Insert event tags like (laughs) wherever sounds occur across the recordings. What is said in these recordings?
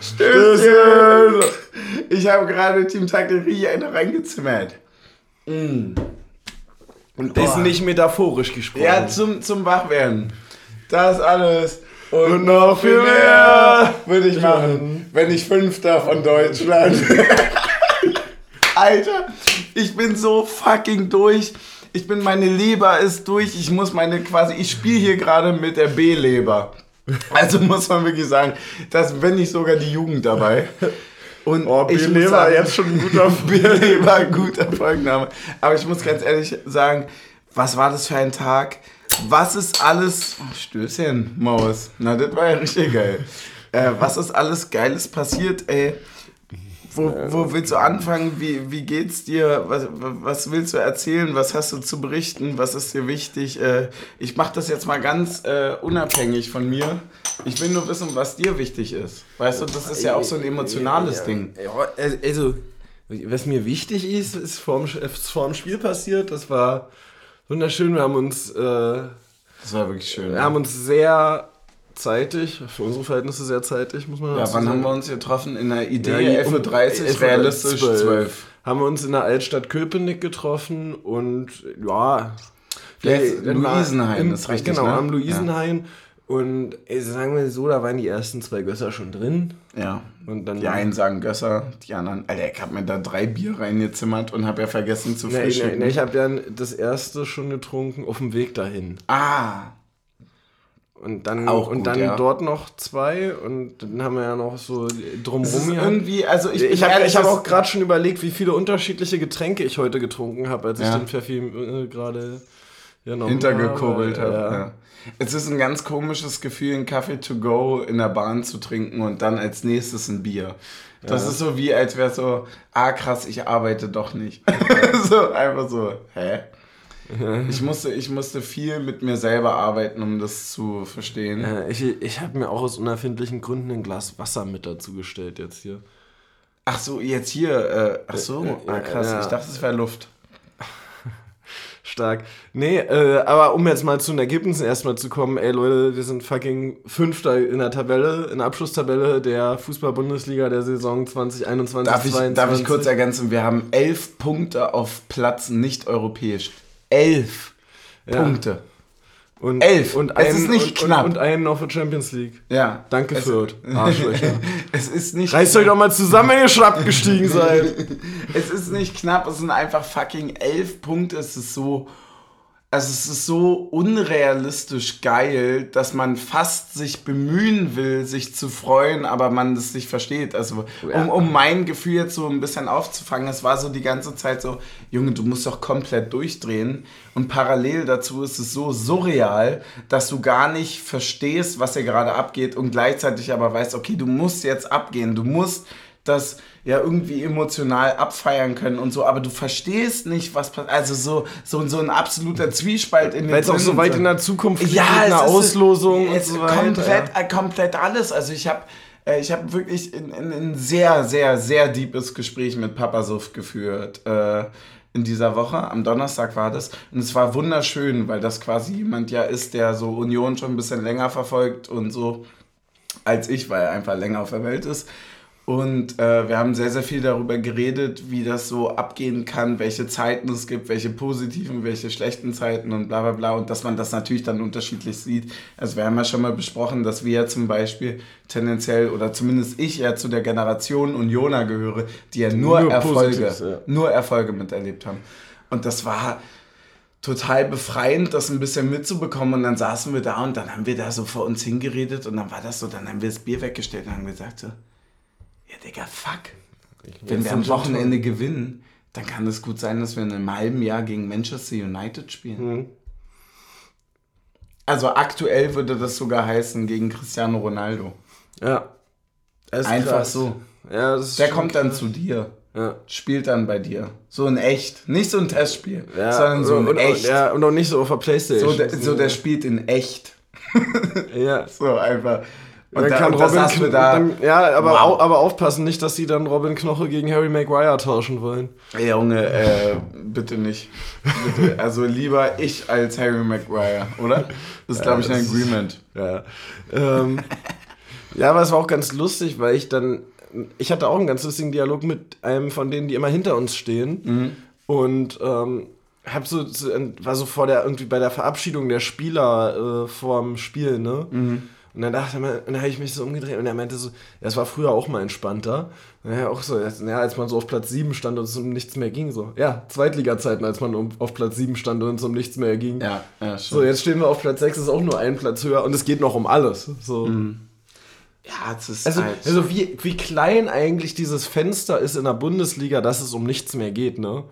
Stößchen! Ich habe gerade Team Takterie eine reingezimmert. Mm. Und das ist nicht metaphorisch gesprochen. Ja, zum, zum Wachwerden. Das alles und, und noch viel mehr würde ich machen, wenn ich Fünfter von Deutschland. (laughs) Alter, ich bin so fucking durch. Ich bin, meine Leber ist durch. Ich muss meine quasi, ich spiele hier gerade mit der B-Leber. (laughs) Also muss man wirklich sagen, dass wenn nicht sogar die Jugend dabei. Und oh, ich Leber jetzt schon ein guter (laughs) Leber, guter Folgenname. Aber ich muss ganz ehrlich sagen, was war das für ein Tag? Was ist alles. Oh, Stößchen, Maus. Na, das war ja richtig geil. Äh, was ist alles Geiles passiert, ey? Wo, wo willst du anfangen? Wie, wie geht's dir? Was, was willst du erzählen? Was hast du zu berichten? Was ist dir wichtig? Äh, ich mache das jetzt mal ganz äh, unabhängig von mir. Ich will nur wissen, was dir wichtig ist. Weißt du, das ist ja auch so ein emotionales ja, Ding. Ja, also, was mir wichtig ist, ist vor dem, vor dem Spiel passiert. Das war wunderschön. Wir haben uns. Äh, das war wirklich schön. Wir haben uns sehr zeitig, für unsere Verhältnisse sehr zeitig, muss man ja, sagen. Ja, wann haben wir uns getroffen? In der Idee ja, 11.30 realistisch 12. 12. Haben wir uns in der Altstadt Köpenick getroffen und ja. Der, der Luisenhain ist richtig. Genau, ne? am Luisenhain. Ja. Und ey, sagen wir so, da waren die ersten zwei Gösser schon drin. Ja. Und dann die einen sagen Gösser, die anderen. Alter, ich hab mir da drei Bier reingezimmert und hab ja vergessen zu frühstücken. Nee, nee, nee, ich hab ja das erste schon getrunken auf dem Weg dahin. Ah. Und dann, auch und dann ja. dort noch zwei und dann haben wir ja noch so drumherum hier. Irgendwie, also ich, ich habe hab auch gerade schon überlegt, wie viele unterschiedliche Getränke ich heute getrunken habe, als ja. ich den Pfeffi äh, gerade ja, hintergekurbelt habe. Ja. Ja. Es ist ein ganz komisches Gefühl, einen Kaffee to go in der Bahn zu trinken und dann als nächstes ein Bier. Das ist so wie, als wäre so, ah krass, ich arbeite doch nicht. (laughs) so einfach so, hä? Ich musste, ich musste viel mit mir selber arbeiten, um das zu verstehen. Ja, ich ich habe mir auch aus unerfindlichen Gründen ein Glas Wasser mit dazu gestellt jetzt hier. Ach so, jetzt hier. Äh, ach so, äh, ah, krass. Ja. Ich dachte, es wäre Luft. (laughs) Stark. Nee, äh, aber um jetzt mal zu den Ergebnissen erstmal zu kommen, ey Leute, wir sind fucking Fünfter in der Tabelle, in der Abschlusstabelle der Fußball-Bundesliga der Saison 2021. Darf ich, darf ich kurz ergänzen, wir haben elf Punkte auf Platz nicht europäisch elf ja. Punkte. Und, elf. Und es ist nicht und, knapp. Und, einen auf der Champions League. Ja. Danke, es, Fürth. (laughs) Arschlöcher. (laughs) es ist nicht Reißt euch doch mal zusammen, wenn ihr schlapp gestiegen (laughs) seid. es ist nicht knapp, es sind einfach fucking elf Punkte. Es ist so also es ist so unrealistisch geil, dass man fast sich bemühen will, sich zu freuen, aber man das nicht versteht. Also um, um mein Gefühl jetzt so ein bisschen aufzufangen, es war so die ganze Zeit so, Junge, du musst doch komplett durchdrehen. Und parallel dazu ist es so surreal, dass du gar nicht verstehst, was hier gerade abgeht und gleichzeitig aber weißt, okay, du musst jetzt abgehen, du musst das ja irgendwie emotional abfeiern können und so, aber du verstehst nicht, was passiert. Also so, so, so ein absoluter Zwiespalt in den Weil es auch so weit in der Zukunft liegt ja, mit einer Auslosung und so weiter. Komplett, ja. komplett alles. Also ich habe äh, ich habe wirklich ein sehr, sehr, sehr deepes Gespräch mit Papa Suff geführt. Äh, in dieser Woche. Am Donnerstag war das. Und es war wunderschön, weil das quasi jemand ja ist, der so Union schon ein bisschen länger verfolgt und so als ich, weil er einfach länger auf der Welt ist. Und äh, wir haben sehr, sehr viel darüber geredet, wie das so abgehen kann, welche Zeiten es gibt, welche positiven, welche schlechten Zeiten und bla bla bla. Und dass man das natürlich dann unterschiedlich sieht. Also wir haben ja schon mal besprochen, dass wir ja zum Beispiel tendenziell, oder zumindest ich ja zu der Generation Unioner gehöre, die ja nur, nur Erfolge, ja. nur Erfolge miterlebt haben. Und das war total befreiend, das ein bisschen mitzubekommen. Und dann saßen wir da und dann haben wir da so vor uns hingeredet und dann war das so, dann haben wir das Bier weggestellt und haben gesagt so, ja, Digga, fuck. Wenn wir am Wochenende gewinnen, dann kann es gut sein, dass wir in einem halben Jahr gegen Manchester United spielen. Mhm. Also aktuell würde das sogar heißen gegen Cristiano Ronaldo. Ja. Einfach krass. so. Ja, Der kommt dann zu dir. Ja. Spielt dann bei dir. So in echt. Nicht so ein Testspiel, ja, sondern so in und, echt. Ja, und auch nicht so auf der Playstation. So, der, so, der spielt in echt. ja. (laughs) So einfach. Und dann da, kann Robin Kn dann, ja, aber, wow. au, aber aufpassen, nicht, dass sie dann Robin Knoche gegen Harry Maguire tauschen wollen. Ey, Junge, äh, bitte nicht. Bitte. Also lieber ich als Harry Maguire, oder? Das ist, glaube ich, ein Agreement. Ja. Ähm, Ja, aber es war auch ganz lustig, weil ich dann, ich hatte auch einen ganz lustigen Dialog mit einem von denen, die immer hinter uns stehen. Mhm. Und ähm, hab so, war so vor der, irgendwie bei der Verabschiedung der Spieler äh, vorm Spiel, ne? Mhm. Und dann dachte man, dann habe ich mich so umgedreht und er meinte so, es war früher auch mal entspannter. Er auch so, ja, als man so auf Platz 7 stand und es um nichts mehr ging, so. Ja, Zweitliga-Zeiten, als man um, auf Platz 7 stand und es um nichts mehr ging. Ja, ja, So, jetzt stehen wir auf Platz 6, ist auch nur ein Platz höher und es geht noch um alles. So. Ja, es ist Also, halt. also wie, wie klein eigentlich dieses Fenster ist in der Bundesliga, dass es um nichts mehr geht, ne?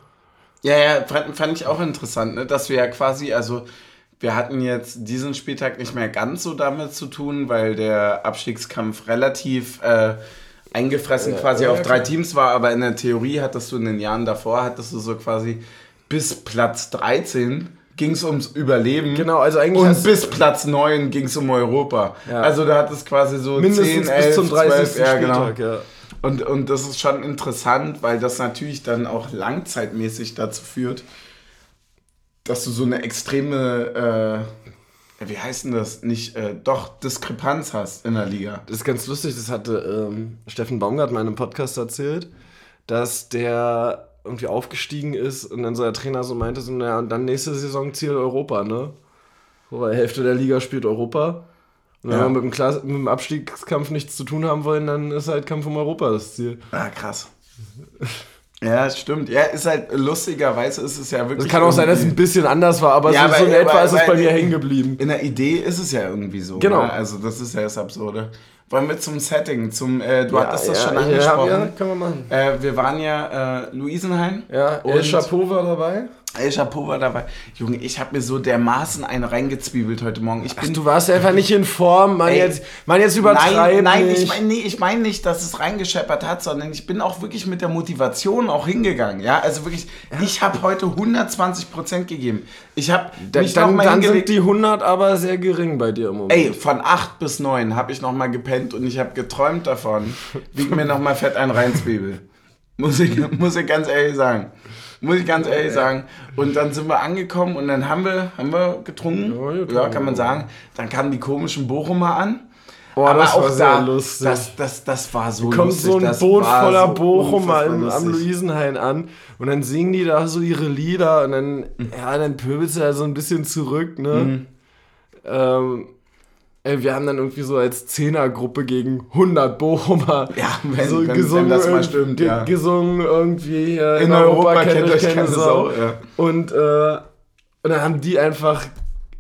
Ja, ja, fand, fand ich auch interessant, ne? dass wir ja quasi, also wir hatten jetzt diesen Spieltag nicht mehr ganz so damit zu tun, weil der Abstiegskampf relativ äh, eingefressen quasi ja, auf drei. Teams war, aber in der Theorie hattest du in den Jahren davor, hattest du so quasi bis Platz 13 ging es ums Überleben. Genau, also eigentlich Und bis Platz 9 ging es um Europa. Ja. Also da hattest quasi so Mindestens 10, 11, bis zum 30. 12, ja, genau. Ja. Und, und das ist schon interessant, weil das natürlich dann auch langzeitmäßig dazu führt, dass du so eine extreme, äh, wie heißt denn das, nicht, äh, doch Diskrepanz hast in der Liga. Das ist ganz lustig, das hatte ähm, Steffen Baumgart mal in einem Podcast erzählt, dass der irgendwie aufgestiegen ist und dann so der Trainer so meinte, so, naja, und dann nächste Saison Ziel Europa, ne? So, weil Hälfte der Liga spielt Europa. Und wenn Ja. wir mit dem, mit dem Abstiegskampf nichts zu tun haben wollen, dann ist halt Kampf um Europa das Ziel. Ah, krass. (laughs) Ja, stimmt. Ja, ist halt lustigerweise ist es ja wirklich. Es kann auch sein, dass es ein bisschen anders war, aber Ja, so, so in weil- etwa weil- ist es bei weil- mir hängen geblieben. In der Idee ist es ja irgendwie so. Genau. Ne? Also, das ist ja das Absurde. Wollen wir zum Setting, zum, äh, du hattest das ja, schon ja, angesprochen. Ja, können wir machen. Äh, wir waren ja äh, Luisenhain. Ja, El Und- Chapeau war dabei. El Chapeau war dabei. Junge, ich habe mir so dermaßen einen reingezwiebelt heute Morgen. Ich Ach, bin du warst einfach nicht in Form, man, Ey, jetzt, man jetzt übertreib Nein, nein, nicht. ich meine nee, ich mein nicht, dass es reingescheppert hat, sondern ich bin auch wirklich mit der Motivation auch hingegangen. Ja, also wirklich, ich habe heute 120% gegeben. Ich habe Da- mich dann, noch mal dann sind die 100 aber sehr gering bei dir im Moment. Ey, von 8 bis 9 habe ich noch mal gepennt und ich habe geträumt davon, wie ich mir noch mal fett einen reinzwiebel. (laughs) Muss ich, muss ich ganz ehrlich sagen. Muss ich ganz ehrlich sagen. Und dann sind wir angekommen und dann haben wir, haben wir getrunken. Ja, kann man sagen. Dann kamen die komischen Bochumer an. Oh, Aber das auch war sehr da, lustig. Das, das, das war so kommt lustig. so ein Boot voller so Bochumer am lustig. Luisenhain an und dann singen die da so ihre Lieder und dann, ja, dann pöbelst du da so ein bisschen zurück, ne? Mhm. Ähm, ey, wir haben dann irgendwie so als Zehnergruppe gegen 100 Bochumer Ja, wenn- so wenn- wenn gesungen, das mal stimmt, ja. gesungen irgendwie äh, In Europa kennt euch keine Sau, ja. Und, äh, und dann haben die einfach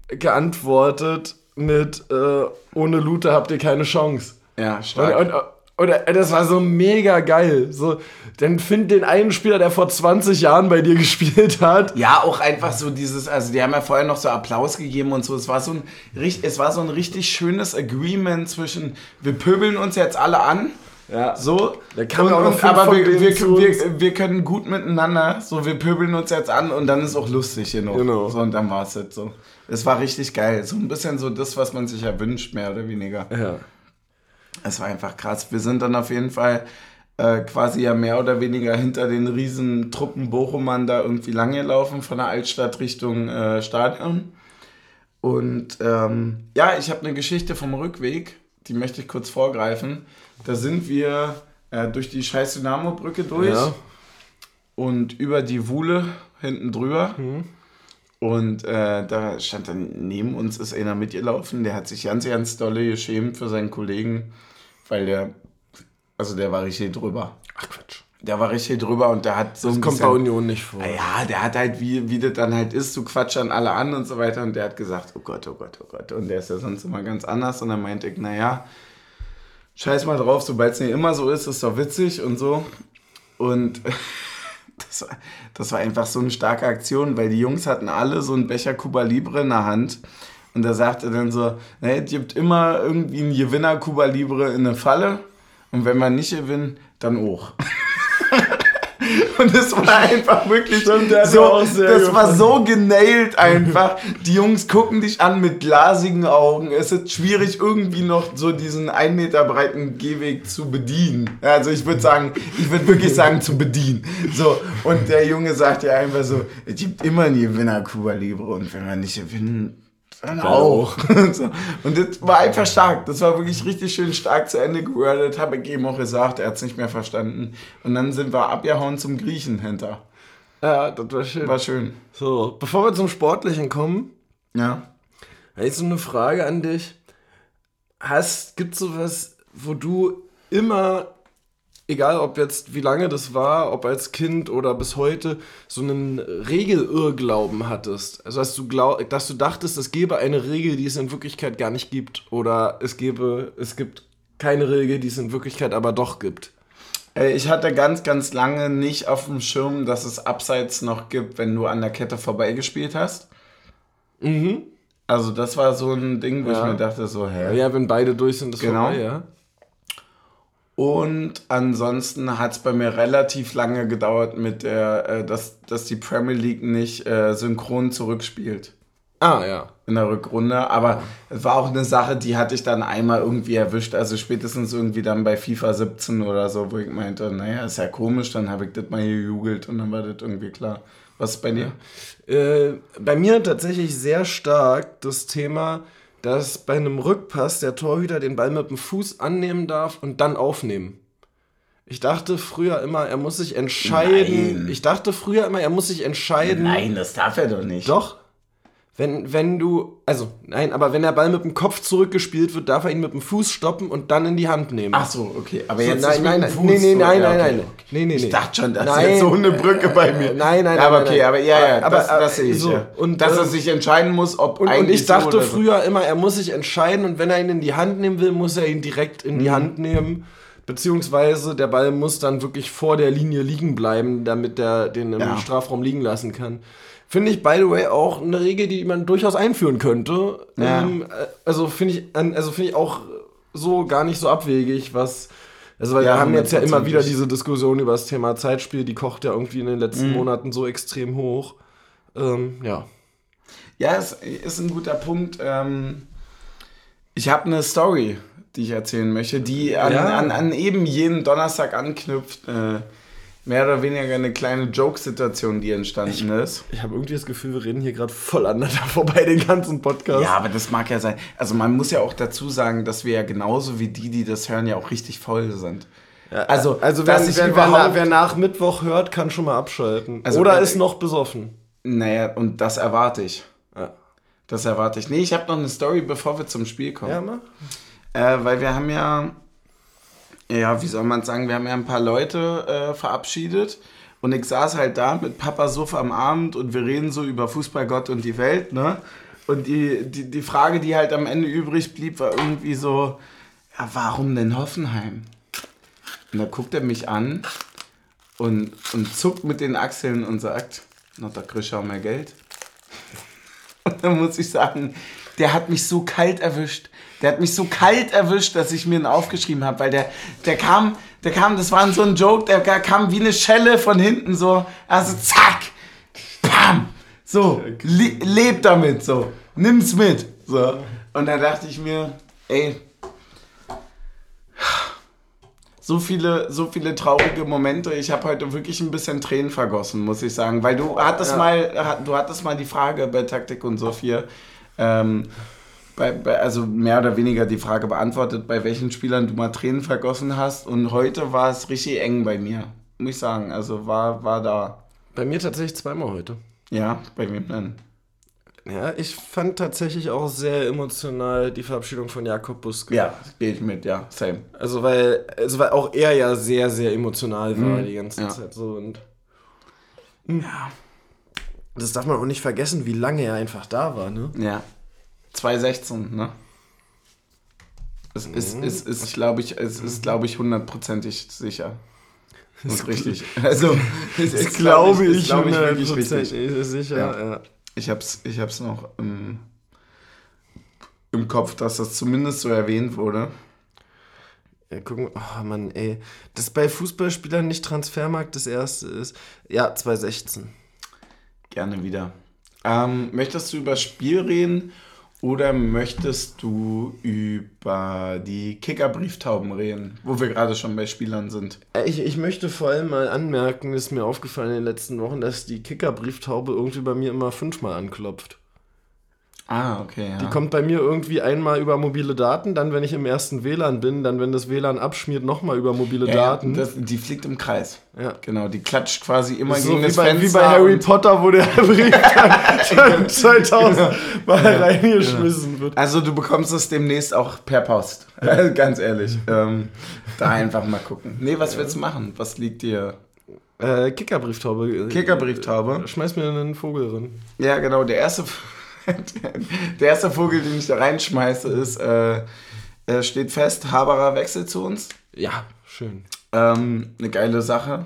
geantwortet mit äh, ohne Lute habt ihr keine Chance. Ja, stark. und, und äh, das war so mega geil. So, dann find den einen Spieler, der vor 20 Jahren bei dir (laughs) gespielt hat. Ja, auch einfach so dieses, also die haben ja vorher noch so Applaus gegeben und so. Es war so ein, es war so ein richtig schönes Agreement zwischen, wir pöbeln uns jetzt alle an. Ja. So, Da kamen und, auch noch und, aber wir, wir, wir, wir können gut miteinander, so wir pöbeln uns jetzt an und dann ist auch lustig genug. Genau. So, und dann war es jetzt so. Es war richtig geil. So ein bisschen so das, was man sich ja wünscht, mehr oder weniger. Ja. Es war einfach krass. Wir sind dann auf jeden Fall äh, quasi ja mehr oder weniger hinter den riesen Truppen Bochumern da irgendwie langgelaufen von der Altstadt Richtung äh, Stadion. Und ähm, ja, ich habe eine Geschichte vom Rückweg, die möchte ich kurz vorgreifen. Da sind wir äh, durch die scheiß Dynamo-Brücke durch Ja. und über die Wuhle hinten drüber. Und äh, da stand dann neben uns ist einer mitgelaufen, der hat sich ganz, ganz dolle geschämt für seinen Kollegen, weil der, also der war richtig drüber. Ach Quatsch. Der war richtig drüber und der hat so Das ein kommt bei Union nicht vor. ja, der hat halt, wie, wie das dann halt ist, du quatsch an alle an und so weiter. Und der hat gesagt, oh Gott, oh Gott, oh Gott. Und der ist ja sonst immer ganz anders. Und dann meinte ich, naja, scheiß mal drauf, sobald es nicht immer so ist, ist doch witzig und so. Und (laughs) das war, das war einfach so eine starke Aktion, weil die Jungs hatten alle so einen Becher Cuba Libre in der Hand. Und da sagte dann so, ne, es gibt immer irgendwie einen Gewinner Cuba Libre in eine Falle. Und wenn man nicht gewinnt, dann auch. (laughs) (laughs) Und es war einfach wirklich Stimmt, so, das war gefallen. so genailt einfach. Die Jungs gucken dich an mit glasigen Augen. Es ist schwierig, irgendwie noch so diesen ein Meter breiten Gehweg zu bedienen. Also ich würde sagen, ich würde wirklich sagen zu bedienen. So, und der Junge sagt ja einfach so, es gibt immer einen Gewinner Cuba Libre und wenn wir nicht gewinnen, Dann auch. (laughs) so. Und das war einfach stark. Das war wirklich richtig schön stark zu Ende gewordet. Habe ich ihm auch gesagt, er hat es nicht mehr verstanden. Und dann sind wir abgehauen zum Griechen hinter. Ja, das war schön. War schön. So, bevor wir zum Sportlichen kommen, Ja. habe ich so eine Frage an dich. Hast, gibt sowas, wo du immer, egal ob jetzt wie lange das war, ob als Kind oder bis heute, so einen Regelirrglauben hattest? Also dass du, glaub, dass du dachtest, es gäbe eine Regel, die es in Wirklichkeit gar nicht gibt. Oder es gäbe, es gibt keine Regel, die es in Wirklichkeit aber doch gibt. Äh, Ich hatte ganz, ganz lange nicht auf dem Schirm, dass es Abseits noch gibt, wenn du an der Kette vorbeigespielt hast. Mhm. Also das war so ein Ding, wo Ja. ich mir dachte, so, hä? Ja, wenn beide durch sind, ist Genau. vorbei, ja. Und ansonsten hat es bei mir relativ lange gedauert, mit der, äh, dass, dass die Premier League nicht äh, synchron zurückspielt Ah, ja. in der Rückrunde. Aber es war auch eine Sache, die hatte ich dann einmal irgendwie erwischt. Also spätestens irgendwie dann bei FIFA 17 oder so, wo ich meinte, naja, ist ja komisch, dann habe ich das mal gegoogelt und dann war das irgendwie klar. Was ist bei dir? Äh, bei mir tatsächlich sehr stark das Thema, dass bei einem Rückpass der Torhüter den Ball mit dem Fuß annehmen darf und dann aufnehmen. Ich dachte früher immer, er muss sich entscheiden. Nein. Ich dachte früher immer, er muss sich entscheiden. Nein, das darf er doch nicht. Doch. Wenn, wenn du, also, nein, aber wenn der Ball mit dem Kopf zurückgespielt wird, darf er ihn mit dem Fuß stoppen und dann in die Hand nehmen. Ach so, okay. Aber So, jetzt nein, mit nein, dem nein, Fuß nee, nee, nein, nein, nein. okay. Nee, nee, Ich dachte schon, das Nein, ist jetzt so eine Brücke bei mir. äh, nein, nein, Ja, aber nein, okay, nein. aber ja, ja, Aber- das, das sehe ich so, ja. und, Dass er ähm, sich entscheiden muss, ob Und, und ich dachte so. früher immer, er muss sich entscheiden und wenn er ihn in die Hand nehmen will, muss er ihn direkt in die Mhm. Hand nehmen. Beziehungsweise der Ball muss dann wirklich vor der Linie liegen bleiben, damit er den im Ja. Strafraum liegen lassen kann. Finde ich, by the way, auch eine Regel, die man durchaus einführen könnte. Ja. Ähm, äh, also finde ich, also finde ich auch so gar nicht so abwegig, was. Also, weil Ja, wir haben jetzt ja immer wieder diese Diskussion über das Thema Zeitspiel, die kocht ja irgendwie in den letzten Mhm. Monaten so extrem hoch. Ähm, ja. Ja, es ist ein guter Punkt. Ähm, ich habe eine Story, die ich erzählen möchte, die an, Ja. an, an eben jeden Donnerstag anknüpft. Äh, mehr oder weniger eine kleine Joke-Situation, die entstanden ist. Ich habe irgendwie das Gefühl, wir reden hier gerade voll aneinander (laughs) vorbei, den ganzen Podcast. Ja, aber das mag ja sein. Also man muss ja auch dazu sagen, dass wir ja genauso wie die, die das hören, ja auch richtig voll sind. also, Also wer, ich wer, wer, überhaupt- na- wer nach Mittwoch hört, kann schon mal abschalten. Also, Oder ist noch besoffen. Naja, und das erwarte ich. Ja, Das erwarte ich. Nee, ich habe noch eine Story, bevor wir zum Spiel kommen. ja mal. Äh, weil wir haben ja, ja, wie soll man sagen, wir haben ja ein paar Leute äh, verabschiedet. Und ich saß halt da mit Papa Suff am Abend und wir reden so über Fußball, Gott und die Welt, ne? Und die, die, die Frage, die halt am Ende übrig blieb, war irgendwie so, ja, warum denn Hoffenheim? Und da guckt er mich an und, und zuckt mit den Achseln und sagt, na, da krieg ich auch mehr Geld. (laughs) Und dann muss ich sagen, der hat mich so kalt erwischt. Der hat mich so kalt erwischt, dass ich mir ihn aufgeschrieben habe, weil der, der kam, der kam, das war so ein Joke, der kam wie eine Schelle von hinten so, also zack, pam, so, le leb damit, so, nimm's mit, so. Und da dachte ich mir, ey, so viele, so viele traurige Momente. Ich habe heute wirklich ein bisschen Tränen vergossen, muss ich sagen. Weil du hattest Ja. mal, du hattest mal die Frage bei Taktik und Sophia, ähm, bei, bei, also mehr oder weniger die Frage beantwortet, bei welchen Spielern du mal Tränen vergossen hast. Und heute war es richtig eng bei mir, muss ich sagen. Also war, war da. Bei mir tatsächlich zweimal heute. Ja, bei wem denn? Ja, ich fand tatsächlich auch sehr emotional die Verabschiedung von Jakob Buske. Ja, gehe ich mit, ja, same. Also weil, also weil auch er ja sehr, sehr emotional war Mhm, die ganze ja. Zeit so und. Ja. Das darf man auch nicht vergessen, wie lange er einfach da war, ne? Ja. 2016, ne? Es ist, Mhm. ist, ist glaube ich, es ist, glaube ich, hundertprozentig sicher. (laughs) Und richtig. Also, (laughs) es ist, glaube ich, ist, glaube ich, wirklich 100% richtig. sicher. Ja. Ja. Ich hab's, ich hab's noch im, im Kopf, dass das zumindest so erwähnt wurde. Ja, gucken, oh Mann, ey. Das bei Fußballspielern nicht Transfermarkt das erste ist. Ja, 2016. Gerne wieder. Ähm, möchtest du über das Spiel reden oder möchtest du über die Kicker-Brieftauben reden, wo wir gerade schon bei Spielern sind? Äh, Ich, ich möchte vor allem mal anmerken, ist mir aufgefallen in den letzten Wochen, dass die Kicker-Brieftaube irgendwie bei mir immer fünfmal anklopft. Ah, okay, ja. Die kommt bei mir irgendwie einmal über mobile Daten, dann wenn ich im ersten WLAN bin, dann wenn das WLAN abschmiert, nochmal über mobile ja, Daten. Das, die fliegt im Kreis. Ja. Genau, die klatscht quasi immer so gegen wie das bei, Fenster. wie bei Harry Potter, wo der (laughs) Brief dann 2000 (laughs) Mal reingeschmissen wird. Also du bekommst es demnächst auch per Post. (laughs) Ganz ehrlich. Ähm, da einfach mal gucken. Nee, was willst du machen? Was liegt dir? Äh, Kickerbrieftaube. Kickerbrieftaube? Schmeiß mir einen Vogel drin. Ja, genau. Der erste, (laughs) der erste Vogel, den ich da reinschmeiße, ist, äh, äh, steht fest, Haberer wechselt zu uns. Ja, schön. Ähm, eine geile Sache.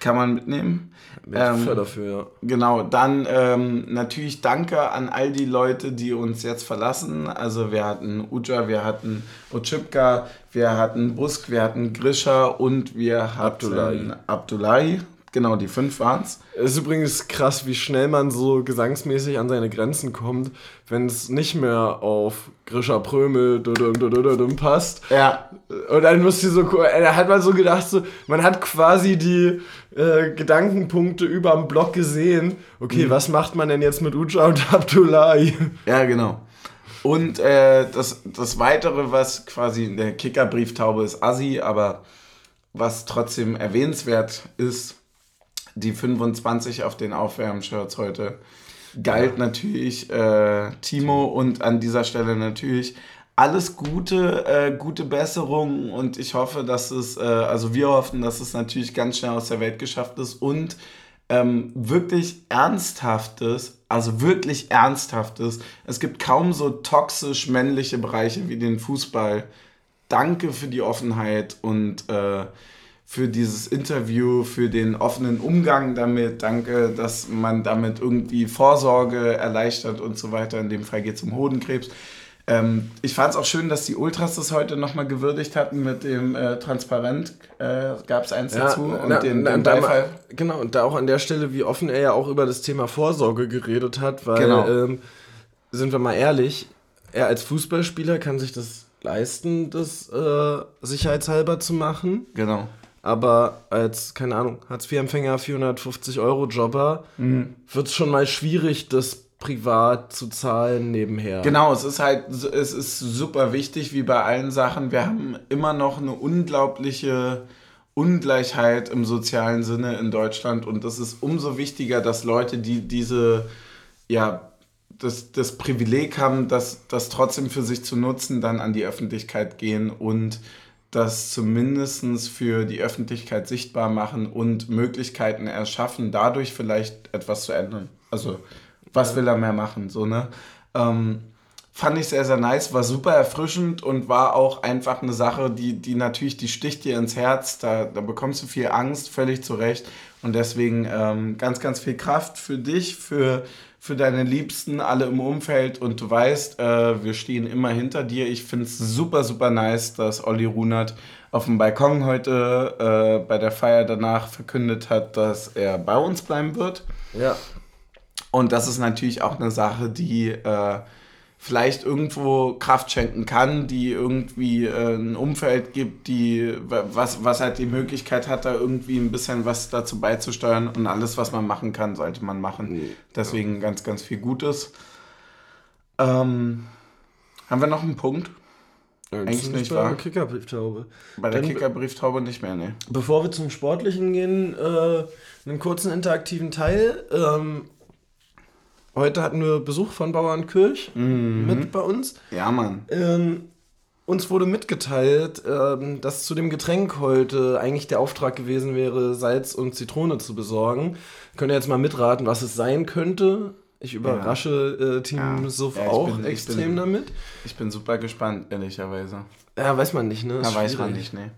Kann man mitnehmen. Ähm, dafür, ja. Genau, dann ähm, natürlich danke an all die Leute, die uns jetzt verlassen. Also wir hatten Uja, wir hatten Ochipka, wir hatten Busk, wir hatten Grisha und wir hatten Abdullahi. Abdullahi. Genau, die fünf waren's. Es ist übrigens krass, wie schnell man so gesangsmäßig an seine Grenzen kommt, wenn es nicht mehr auf Grisha Prömel dudum, dudum, dudum passt. Ja, Und dann musst du so, äh, da hat man so gedacht, so, man hat quasi die äh, Gedankenpunkte über dem Block gesehen. Okay, was macht man denn jetzt mit Uja und Abdullahi? ja, genau. Und äh, das, das Weitere, was quasi in der Kickerbrieftaube ist, Assi, aber was trotzdem erwähnenswert ist, die 25 auf den Aufwärmshirts heute galt natürlich äh, Timo und an dieser Stelle natürlich alles Gute, äh, gute Besserung und ich hoffe, dass es, äh, also wir hoffen, dass es natürlich ganz schnell aus der Welt geschafft ist und ähm, wirklich ernsthaftes, also wirklich ernsthaftes. Es gibt kaum so toxisch männliche Bereiche wie den Fußball. Danke für die Offenheit und äh, für dieses Interview, für den offenen Umgang damit. Danke, dass man damit irgendwie Vorsorge erleichtert und so weiter. In dem Fall geht es um Hodenkrebs. Ähm, ich fand es auch schön, dass die Ultras das heute nochmal gewürdigt hatten mit dem äh, Transparent. Äh, Gab es eins dazu und na, den, na, den da Beifall. mal- Genau, und da auch an der Stelle, wie offen er ja auch über das Thema Vorsorge geredet hat, weil, Genau. ähm, sind wir mal ehrlich, er als Fußballspieler kann sich das leisten, das äh, sicherheitshalber zu machen. Genau. Aber als, keine Ahnung, Hartz-IV-Empfänger, 450-Euro-Jobber, Mhm. wird es schon mal schwierig, das privat zu zahlen nebenher. Genau, es ist halt, es ist super wichtig, wie bei allen Sachen. Wir haben immer noch eine unglaubliche Ungleichheit im sozialen Sinne in Deutschland und es ist umso wichtiger, dass Leute, die diese, ja, das, das Privileg haben, das, das trotzdem für sich zu nutzen, dann an die Öffentlichkeit gehen und das zumindest für die Öffentlichkeit sichtbar machen und Möglichkeiten erschaffen, dadurch vielleicht etwas zu ändern. Also, was will er mehr machen? So, ne? Ähm, fand ich sehr, sehr nice, war super erfrischend und war auch einfach eine Sache, die, die natürlich, die sticht dir ins Herz, da, da bekommst du viel Angst, völlig zu Recht. Und deswegen ähm, ganz, ganz viel Kraft für dich, für, für deine Liebsten, alle im Umfeld. Und du weißt, äh, wir stehen immer hinter dir. Ich finde es super, super nice, dass Olli Runert auf dem Balkon heute äh, bei der Feier danach verkündet hat, dass er bei uns bleiben wird. Ja. Und das ist natürlich auch eine Sache, die äh, vielleicht irgendwo Kraft schenken kann, die irgendwie äh, ein Umfeld gibt, die was, was halt die Möglichkeit hat, da irgendwie ein bisschen was dazu beizusteuern und alles, was man machen kann, sollte man machen. Deswegen ganz, ganz viel Gutes. Ähm, haben wir noch einen Punkt? Eigentlich nicht, bei wahr? der Kickerbrieftaube. Bei der Kickerbrieftaube nicht mehr, ne? Bevor wir zum Sportlichen gehen, äh, einen kurzen interaktiven Teil. Ähm, heute hatten wir Besuch von Bauern Kirch mit bei uns. Ja, Mann. Ähm, uns wurde mitgeteilt, ähm, dass zu dem Getränk heute eigentlich der Auftrag gewesen wäre, Salz und Zitrone zu besorgen. Könnt ihr jetzt mal mitraten, was es sein könnte? Ich überrasche äh, Team Ja. Suff Ja, ich auch bin- ich extrem bin- damit. Ich bin super gespannt, ehrlicherweise. Ja, weiß man nicht, ne? Ist weiß man nicht, ne?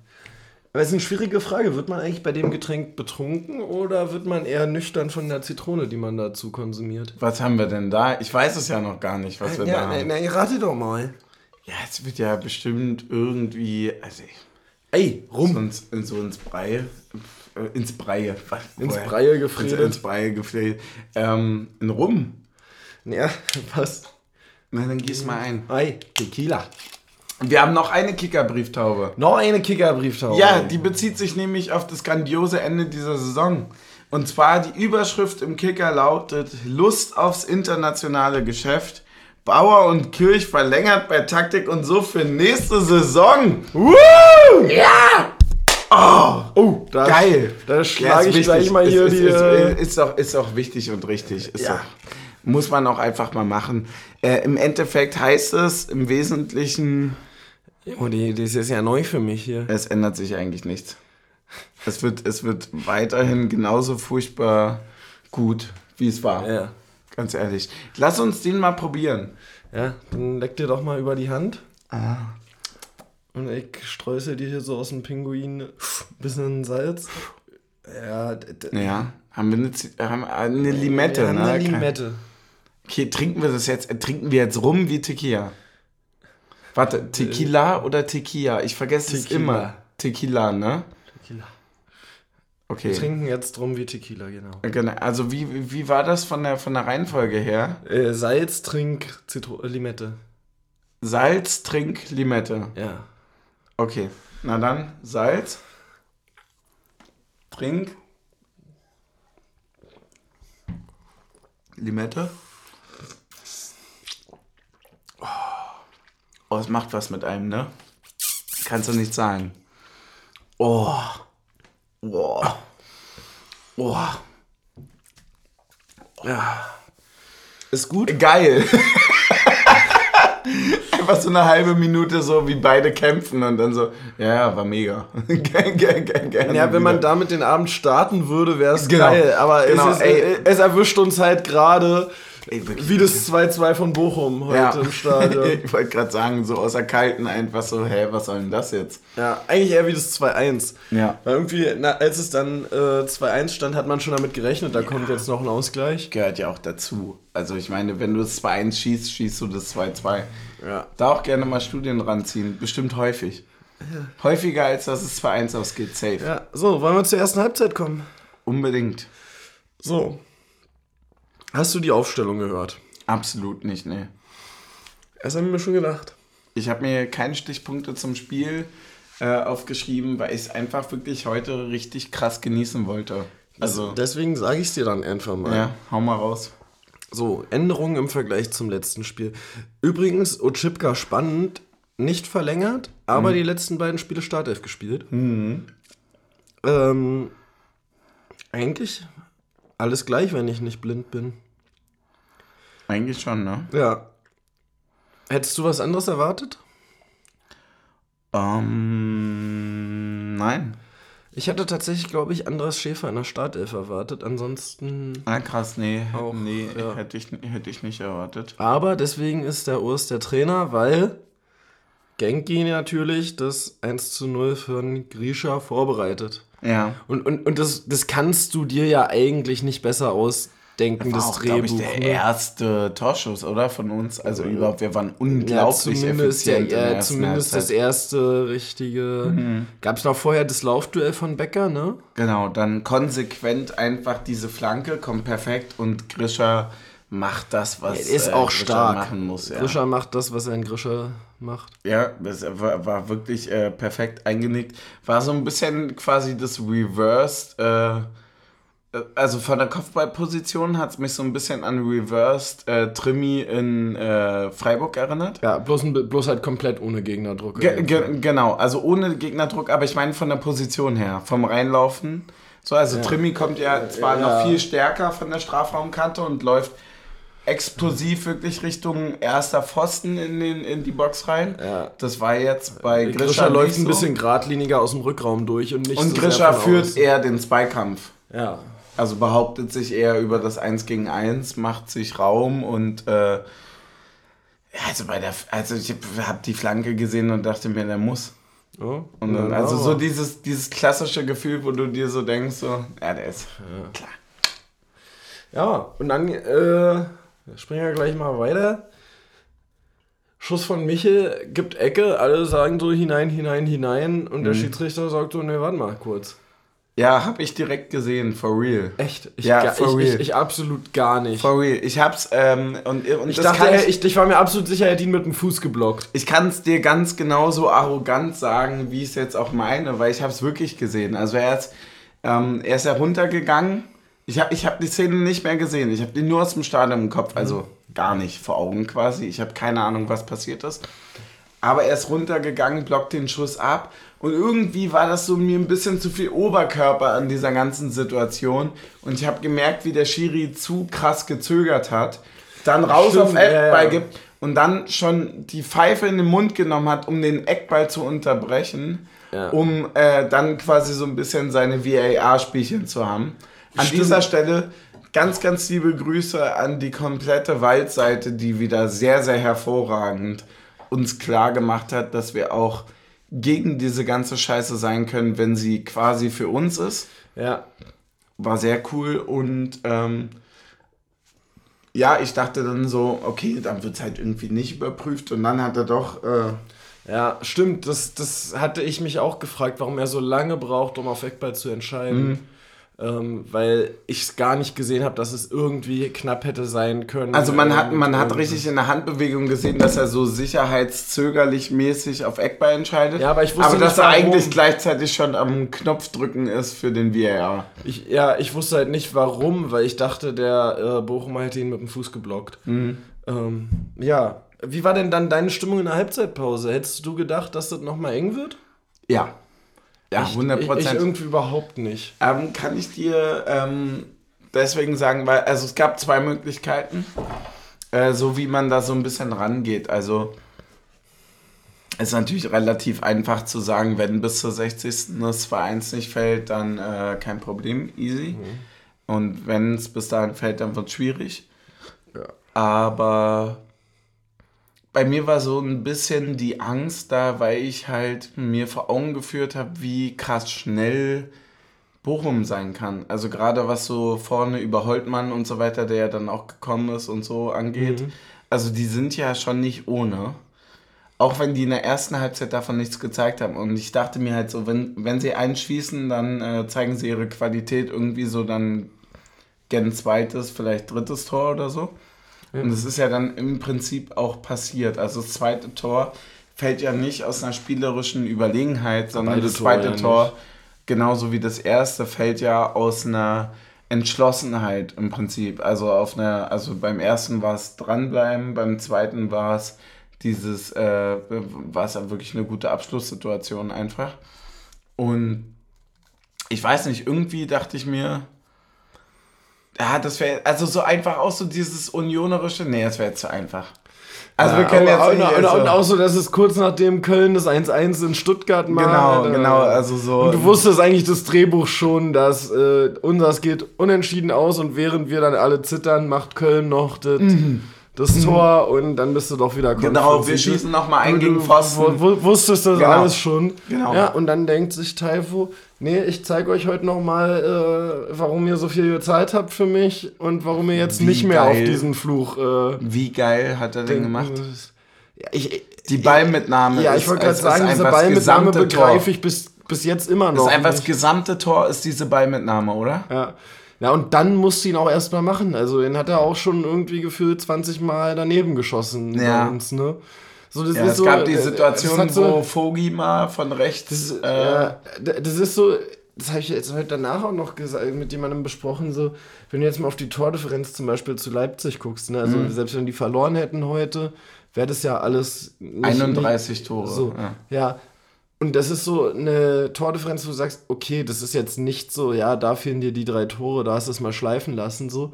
Aber es ist eine schwierige Frage. Wird man eigentlich bei dem Getränk betrunken oder wird man eher nüchtern von der Zitrone, die man dazu konsumiert? Was haben wir denn da? Ich weiß es ja noch gar nicht, was wir da ja, haben. na, na, rate doch mal. Ja, es wird ja bestimmt irgendwie, also Ey, rum. sonst in so ins Brei, äh, ins Breie, was- Ins? Breie ins, gefredet. ins Breie gefredet, ähm, in Rum. Ja, (laughs) passt. Na, dann gieß mal ein. Ei, Tequila. Wir haben noch eine Kickerbrieftaube. Noch eine Kickerbrieftaube. Ja, die bezieht sich nämlich auf das grandiose Ende dieser Saison. Und zwar die Überschrift im Kicker lautet Lust aufs internationale Geschäft. Bauer und Kirch verlängert bei Taktik und so für nächste Saison. Woo! Ja! Oh, Oh, da, geil. Da Ja, schlage ist ich gleich mal hier ist, die. ist, äh, ist, ist, auch, ist auch wichtig und richtig. Ist Ja. auch, muss man auch einfach mal machen. Äh, Im Endeffekt heißt es im Wesentlichen, oh, die, die ist jetzt ja neu für mich hier. es ändert sich eigentlich nichts. Es wird, es wird weiterhin genauso furchtbar gut, wie es war. Ja. Ganz ehrlich. Lass uns den mal probieren. Ja, dann leck dir doch mal über die Hand. Ah. Und ich streusel dir hier so aus dem Pinguin ein bisschen Salz. Ja, Ja, haben wir eine, haben eine Limette, wir haben ne? eine Limette. Okay, trinken wir das jetzt, äh, trinken wir jetzt rum wie Tequila? Warte, Tequila oder Tequila? Ich vergesse es Tequila. immer. Tequila, ne? Tequila. Okay. Wir trinken jetzt drum wie Tequila, genau. Genau. Also wie, wie war das von der, von der Reihenfolge her? Äh, Salz, Trink, Zitro äh, Limette. Salz, Trink, Limette. Ja. Okay. Na dann, Salz, Trink, Limette. Oh, es macht was mit einem, ne? Kannst du nicht sagen. Oh. Oh. Oh. Ja. Ist gut? Geil. (laughs) Einfach so eine halbe Minute so, wie beide kämpfen und dann so, ja, ja, war mega. Ge- ge- ge- gerne Ja, wenn man wieder. damit den Abend starten würde, wäre es Genau. geil. Aber Genau, es, ist, ey. es erwischt uns halt gerade Ey, wie das 2-2 von Bochum heute ja. im Stadion. (laughs) ich wollte gerade sagen, so außer Kalten einfach so, hä, was soll denn das jetzt? ja, eigentlich eher wie das 2-1. Ja. Weil irgendwie, na, als es dann äh, 2-1 stand, hat man schon damit gerechnet, da kommt jetzt noch ein Ausgleich. Gehört ja auch dazu. Also ich meine, wenn du das 2-1 schießt, schießt du das 2-2. Ja. Da auch gerne mal Studien ranziehen. Bestimmt häufig. Häufiger als dass es 2-1 ausgeht, safe. Ja, so, wollen wir zur ersten Halbzeit kommen? Unbedingt. So. Hast du die Aufstellung gehört? Absolut nicht, ne. Das haben wir mir schon gedacht. Ich habe mir keine Stichpunkte zum Spiel äh, aufgeschrieben, weil ich es einfach wirklich heute richtig krass genießen wollte. Also, Deswegen sage ich es dir dann einfach mal. ja, hau mal raus. So, Änderungen im Vergleich zum letzten Spiel. Übrigens, Ochipka spannend, nicht verlängert, aber die letzten beiden Spiele Startelf gespielt. Ähm, eigentlich alles gleich, wenn ich nicht blind bin. Eigentlich schon, ne? Ja. Hättest du was anderes erwartet? Ähm, nein. Ich hatte tatsächlich, glaube ich, Andras Schäfer in der Startelf erwartet. Ansonsten. Ah, krass, nee. Auch, nee, ja. hätte, ich, hätte ich nicht erwartet. Aber deswegen ist der Urs der Trainer, weil Genki natürlich das 1 zu 0 für Grisha vorbereitet. Ja. Und, und, und das, das kannst du dir ja eigentlich nicht besser ausdenken, War das auch, glaube Drehbuch. ich, der ne? erste Torschuss, oder? Von uns. Also überhaupt, wir waren ja, unglaublich zumindest der, effizient der ja, zumindest das Halbzeit. erste richtige. Gab es noch vorher das Laufduell von Becker, ne? Genau, dann konsequent einfach diese Flanke, kommt perfekt und Grisha macht das, was Er ist auch stark. machen muss. Ja. Grisha macht das, was ein Grisha macht. Ja, das war, war wirklich äh, perfekt eingenickt. War so ein bisschen quasi das Reversed, äh, äh, also von der Kopfballposition hat es mich so ein bisschen an Reversed äh, Trimi in äh, Freiburg erinnert. Ja, bloß, ein- bloß halt komplett ohne Gegnerdruck. Ge ge genau, also ohne Gegnerdruck, aber ich meine von der Position her, vom Reinlaufen. So, also Trimi kommt ja zwar Ja. noch viel stärker von der Strafraumkante und läuft explosiv wirklich Richtung erster Pfosten in, den, in die Box rein. Ja. Das war jetzt bei Grisha, Grisha, läuft nicht ein so. bisschen geradliniger aus dem Rückraum durch und nicht Und so Grisha führt außen. eher den Zweikampf. Ja. Also behauptet sich eher über das 1 gegen 1, macht sich Raum und äh, ja, also bei der also ich habe die Flanke gesehen und dachte mir, der muss. Ja, Und dann, also so dieses, dieses klassische Gefühl, wo du dir so denkst, so, ja, der ist klar. Ja, und dann äh, springen wir gleich mal weiter. Schuss von Michel gibt Ecke, alle sagen so hinein, hinein, hinein und Mhm. der Schiedsrichter sagt so, ne, warte mal kurz. Ja, habe ich direkt gesehen, for real. Echt? Ich, Ja, for ich, real. ich, ich absolut gar nicht. For real. Ich hab's, ähm, und, und Ich dachte, er, ich, ich, war mir absolut sicher, er hat ihn mit dem Fuß geblockt. ich kann es dir ganz genauso arrogant sagen, wie ich es jetzt auch meine, weil ich habe es wirklich gesehen. Also er ist, ähm, er ist ja runtergegangen. Ich habe ich hab die Szene nicht mehr gesehen. Ich habe die nur aus dem Stadion im Kopf, also gar nicht vor Augen quasi. Ich habe keine Ahnung, was passiert ist. Aber er ist runtergegangen, blockt den Schuss ab. Und irgendwie war das so mir ein bisschen zu viel Oberkörper an dieser ganzen Situation. Und ich habe gemerkt, wie der Schiri zu krass gezögert hat. Dann raus Stimmt, auf Eckball ja, ja. gibt und dann schon die Pfeife in den Mund genommen hat, um den Eckball zu unterbrechen. Ja. Um äh, dann quasi so ein bisschen seine VAR-Spielchen zu haben. An Stimmt. dieser Stelle ganz, ganz liebe Grüße an die komplette Waldseite, die wieder sehr, sehr hervorragend uns klar gemacht hat, dass wir auch gegen diese ganze Scheiße sein können, wenn sie quasi für uns ist. Ja. War sehr cool und ähm, ja, ich dachte dann so, okay, dann wird es halt irgendwie nicht überprüft und dann hat er doch, äh, Ja, stimmt. Das, das hatte ich mich auch gefragt, warum er so lange braucht, um auf Eckball zu entscheiden. Mhm. Ähm, weil ich es gar nicht gesehen habe, dass es irgendwie knapp hätte sein können. also man hat, man hat richtig in der Handbewegung gesehen, dass er so sicherheitszögerlich mäßig auf Eckball entscheidet. Ja, aber ich wusste aber nicht, dass er warum. eigentlich gleichzeitig schon am Knopf drücken ist für den VAR. Ich, ja, ich wusste halt nicht warum, weil ich dachte, der äh, Bochumer hätte ihn mit dem Fuß geblockt. Mhm. Ähm, ja. Wie war denn dann deine Stimmung in der Halbzeitpause? Hättest du gedacht, dass das nochmal eng wird? Ja. Ja, Ich- 100 Ich, ich Prozent. irgendwie überhaupt nicht. Ähm, kann ich dir ähm, deswegen sagen, weil, also es gab zwei Möglichkeiten, äh, so wie man da so ein bisschen rangeht. Also es ist natürlich relativ einfach zu sagen, wenn bis zur 60. das 2-1 nicht fällt, dann äh, kein Problem, easy. Und wenn es bis dahin fällt, dann wird es schwierig. Ja. Aber bei mir war so ein bisschen die Angst da, weil ich halt mir vor Augen geführt habe, wie krass schnell Bochum sein kann. Also gerade was so vorne über Holtmann und so weiter, der ja dann auch gekommen ist und so angeht. Also die sind ja schon nicht ohne. Auch wenn die in der ersten Halbzeit davon nichts gezeigt haben. Und ich dachte mir halt so, wenn, wenn sie einschießen, dann äh, zeigen sie ihre Qualität irgendwie so dann gern zweites, vielleicht drittes Tor oder so. Und es ist ja dann im Prinzip auch passiert. Also das zweite Tor fällt ja nicht aus einer spielerischen Überlegenheit, sondern Beide das zweite Tore ja Tor, nicht. genauso wie das erste, fällt ja aus einer Entschlossenheit im Prinzip. Also auf einer, also beim ersten war es dranbleiben, beim zweiten war es dieses, äh, war es ja wirklich eine gute Abschlusssituation einfach. Und ich weiß nicht, irgendwie dachte ich mir, ja, das wäre, also so einfach auch so dieses Unionerische, nee, das wäre jetzt zu einfach. Also wir können jetzt und, nicht, und, also- und auch so, dass es kurz nachdem Köln das 1-1 in Stuttgart macht. Genau, äh, genau, also so. Und du wusstest eigentlich das Drehbuch schon, dass äh, unseres geht unentschieden aus und während wir dann alle zittern, macht Köln noch das, das Tor und dann bist du doch wieder Mhm. Genau, wir konfrontiert. schießen nochmal ein gegen du Pfosten. wu- wu- Wusstest das Genau. alles schon. Genau. Ja, und dann denkt sich Taifo, nee, ich zeige euch heute nochmal, äh, warum ihr so viel gezahlt habt für mich und warum ihr jetzt Wie nicht mehr geil. auf diesen Fluch äh, Wie geil hat er den gemacht? Ja, ich, Die Ballmitnahme ja, ist, ich wollte gerade sagen, diese das Ballmitnahme begreife ich bis, bis jetzt immer noch. Das ist einfach das nicht. gesamte Tor ist diese Ballmitnahme, oder? Ja. Ja, und dann musste ihn auch erstmal machen. Also, den hat er auch schon irgendwie gefühlt 20 Mal daneben geschossen Ja. bei uns, ne? So, das Ja, ist es so, gab die äh, Situation, es hat so, wo Vogi mal von rechts. Das, ist, äh, ja, das ist so, das habe ich jetzt heute danach auch noch gesagt, mit jemandem besprochen, so, wenn du jetzt mal auf die Tordifferenz zum Beispiel zu Leipzig guckst, ne, also Mhm. selbst wenn die verloren hätten heute, wäre das ja alles nicht, 31 Tore. so, Ja. ja. Und das ist so eine Tordifferenz, wo du sagst, okay, das ist jetzt nicht so, ja, da fehlen dir die drei Tore, da hast du es mal schleifen lassen, so.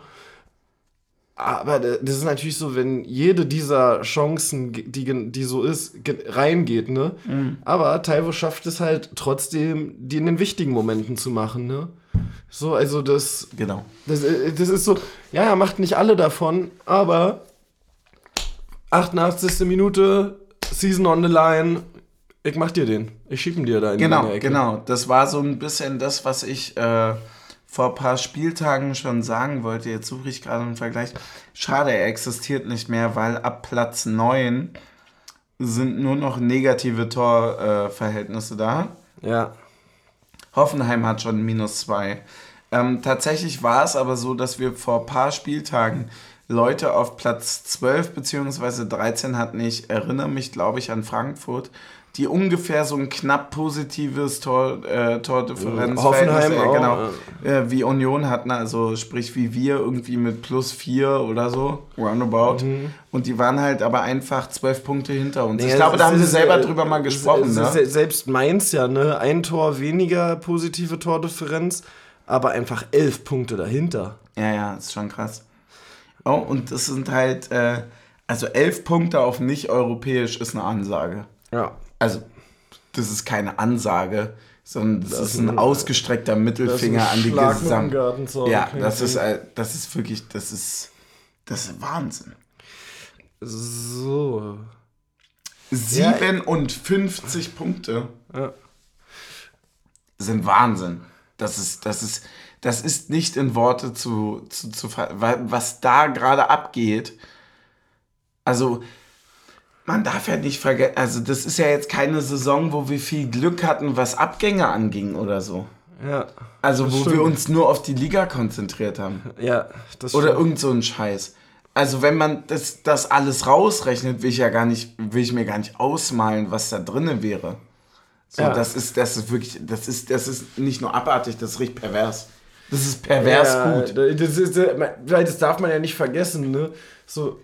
Aber das ist natürlich so, wenn jede dieser Chancen, die, die so ist, ge- reingeht, ne? Aber Taiwo schafft es halt trotzdem, die in den wichtigen Momenten zu machen, ne? So, also das, Genau. das, äh, das ist so, ja, er macht nicht alle davon, aber 88. Minute, Season on the line, ich mach dir den. Ich schieb ihn dir da in Genau, deine Ecke. genau. Das war so ein bisschen das, was ich äh, vor ein paar Spieltagen schon sagen wollte. Jetzt suche ich gerade einen Vergleich. Schade, er existiert nicht mehr, weil ab Platz 9 sind nur noch negative Torverhältnisse äh, da. Ja. Hoffenheim hat schon minus zwei. Ähm, tatsächlich war es aber so, dass wir vor ein paar Spieltagen Leute auf Platz 12 bzw. 13 hatten. Ich erinnere mich, glaube ich, an Frankfurt, die ungefähr so ein knapp positives Tor, äh, Tordifferenz Hoffenheim äh, genau, äh, wie Union hatten, also sprich wie wir irgendwie mit plus vier oder so, roundabout. Und die waren halt aber einfach zwölf Punkte hinter uns. Nee, ich glaube, da haben wir selber drüber mal es- gesprochen, es- ne? se- Selbst Mainz ja, ne? Ein Tor weniger positive Tordifferenz, aber einfach elf Punkte dahinter. Ja, ja, ist schon krass. Oh, und das sind halt, äh, also elf Punkte auf nicht-europäisch ist eine Ansage. Ja. Also, das ist keine Ansage, sondern das, Das ist ein ein- ausgestreckter Mittelfinger an die Schlag mit dem Gesamt. Gartenzaun. Ja, das ist, äh, das ist wirklich, das ist, das ist Wahnsinn. So. 57 Punkte Ja. sind Wahnsinn. Das ist, das ist, das ist nicht in Worte zu, zu, zu was da gerade abgeht. Also, man darf ja nicht vergessen, also das ist ja jetzt keine Saison, wo wir viel Glück hatten, was Abgänge anging oder so. Ja. Also, wo stimmt. wir uns nur auf die Liga konzentriert haben. Ja, das Oder stimmt. irgend so ein Scheiß. Also wenn man das, das alles rausrechnet, will ich ja gar nicht, will ich mir gar nicht ausmalen, was da drinne wäre. So, Ja. das ist, das ist wirklich, das ist, das ist nicht nur abartig, das richtig pervers. Das ist pervers ja, gut. Das, ist, weil das darf man ja nicht vergessen, ne? So,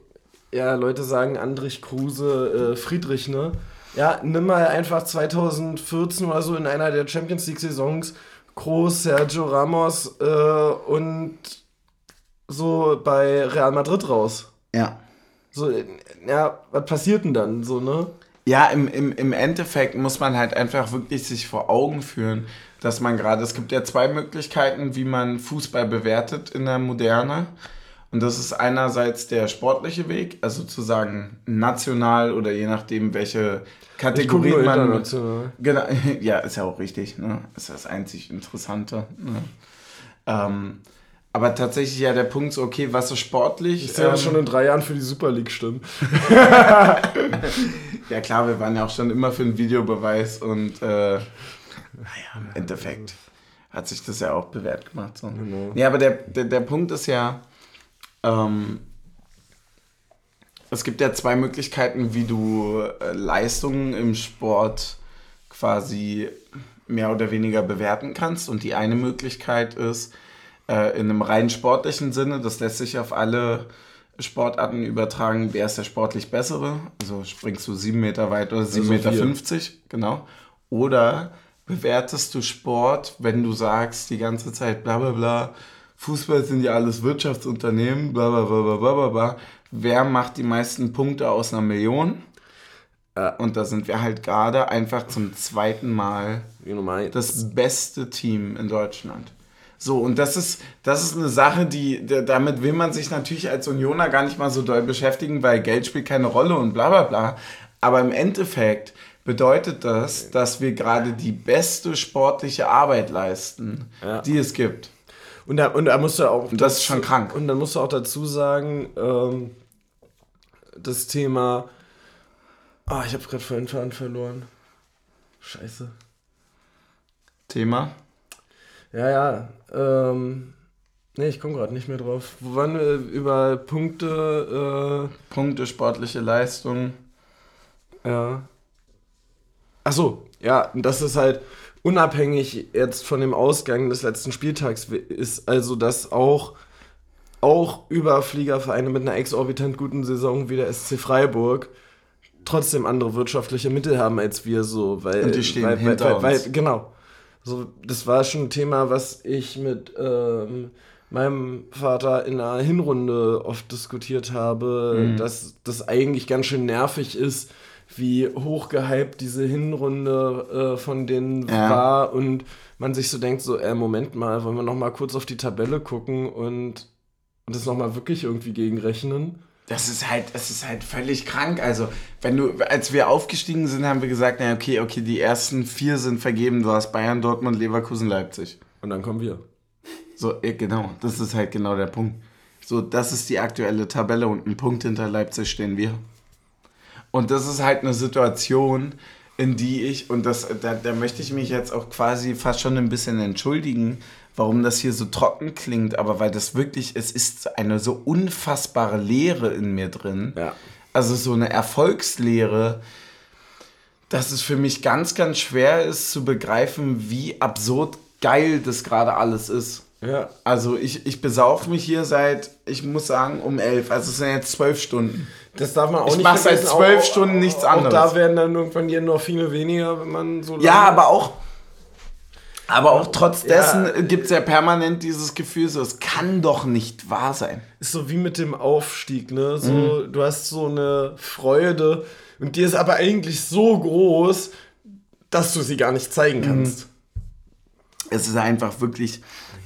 ja, Leute sagen Andrich Kruse, äh, Friedrich, ne? Ja, nimm mal einfach 2014 oder so in einer der Champions League Saisons Groß, Sergio Ramos äh, und so bei Real Madrid raus. Ja. So, ja, was passiert denn dann so, ne? Ja, im, im, im Endeffekt muss man halt einfach wirklich sich vor Augen führen, dass man gerade, es gibt ja zwei Möglichkeiten, wie man Fußball bewertet in der Moderne. Und das ist einerseits der sportliche Weg, also zu sagen national oder je nachdem, welche nur man. international. Genau, (laughs) ja, ist ja auch richtig, ne? Ist das einzig Interessante. Ne? Ähm, aber tatsächlich ja der Punkt so, okay, was ist sportlich? Ich sehe Ähm, schon in drei Jahren für die Super League stimmen. (laughs) Ja klar, wir waren ja auch schon immer für einen Videobeweis und äh, naja, im Endeffekt hat sich das ja auch bewährt gemacht. So. Genau. Nee, aber der, der, der Punkt ist ja, ähm, es gibt ja zwei Möglichkeiten, wie du äh, Leistungen im Sport quasi mehr oder weniger bewerten kannst. Und die eine Möglichkeit ist, äh, in einem rein sportlichen Sinne, das lässt sich auf alle Sportarten übertragen, wer ist der sportlich bessere? Also springst du sieben Meter weit oder sieben Meter, wir. fünfzig, genau. Oder bewertest du Sport, wenn du sagst die ganze Zeit bla bla bla, Fußball sind ja alles Wirtschaftsunternehmen, bla bla bla bla bla bla bla. Wer macht die meisten Punkte aus einer Million? Ja. Und da sind wir halt gerade einfach zum zweiten Mal das beste Team in Deutschland. So, und das ist, das ist eine Sache, die, da- damit will man sich natürlich als Unioner gar nicht mal so doll beschäftigen, weil Geld spielt keine Rolle und bla bla bla. Aber im Endeffekt bedeutet das, dass wir gerade die beste sportliche Arbeit leisten, Ja. die es gibt. Und da, und da musst du auch. Und das ist schon krank. Und dann musst du auch dazu sagen, ähm, das Thema. Ah, ich habe gerade vorhin Faden verloren. Scheiße. Thema. Ja, ja. Ähm, nee, ich komme gerade nicht mehr drauf. Wo waren wir über Punkte? Punkte, sportliche Leistung. Äh, ja. Ach so, ja, und das ist halt unabhängig jetzt von dem Ausgang des letzten Spieltags ist, also dass auch auch Überfliegervereine mit einer exorbitant guten Saison wie der SC Freiburg trotzdem andere wirtschaftliche Mittel haben als wir so, weil Und die stehen weil, hinter weil, uns. Weil, genau. So, das war schon ein Thema, was ich mit ähm, meinem Vater in einer Hinrunde oft diskutiert habe, Mhm. dass das eigentlich ganz schön nervig ist, wie hochgehypt diese Hinrunde äh, von denen Ja. war und man sich so denkt, so, äh, Moment mal, wollen wir noch mal kurz auf die Tabelle gucken und, und das noch mal wirklich irgendwie gegenrechnen? Das ist halt, das ist halt völlig krank. Also, wenn du, als wir aufgestiegen sind, haben wir gesagt, na okay, okay, die ersten vier sind vergeben. Du hast Bayern, Dortmund, Leverkusen, Leipzig. Und dann kommen wir. So, ja, genau, das ist halt genau der Punkt. So, das ist die aktuelle Tabelle und ein Punkt hinter Leipzig stehen wir. Und das ist halt eine Situation, in die ich, und das, da, da möchte ich mich jetzt auch quasi fast schon ein bisschen entschuldigen, warum das hier so trocken klingt, aber weil das wirklich, es ist eine so unfassbare Leere in mir drin. Ja. Also so eine Erfolgslehre, dass es für mich ganz, ganz schwer ist zu begreifen, wie absurd geil das gerade alles ist. Ja. Also ich, ich besaufe mich hier seit, ich muss sagen, um elf. Also es sind jetzt zwölf Stunden. Das darf man auch Ich nicht mach seit vergessen. zwölf Stunden nichts auch anderes. da werden dann irgendwann hier noch viele weniger, wenn man so Ja, aber auch, aber auch trotz Ja. dessen gibt es ja permanent dieses Gefühl, so, es kann doch nicht wahr sein. ist so wie mit dem Aufstieg, ne? So, Mhm. du hast so eine Freude und die ist aber eigentlich so groß, dass du sie gar nicht zeigen Mhm. kannst. Es ist einfach wirklich,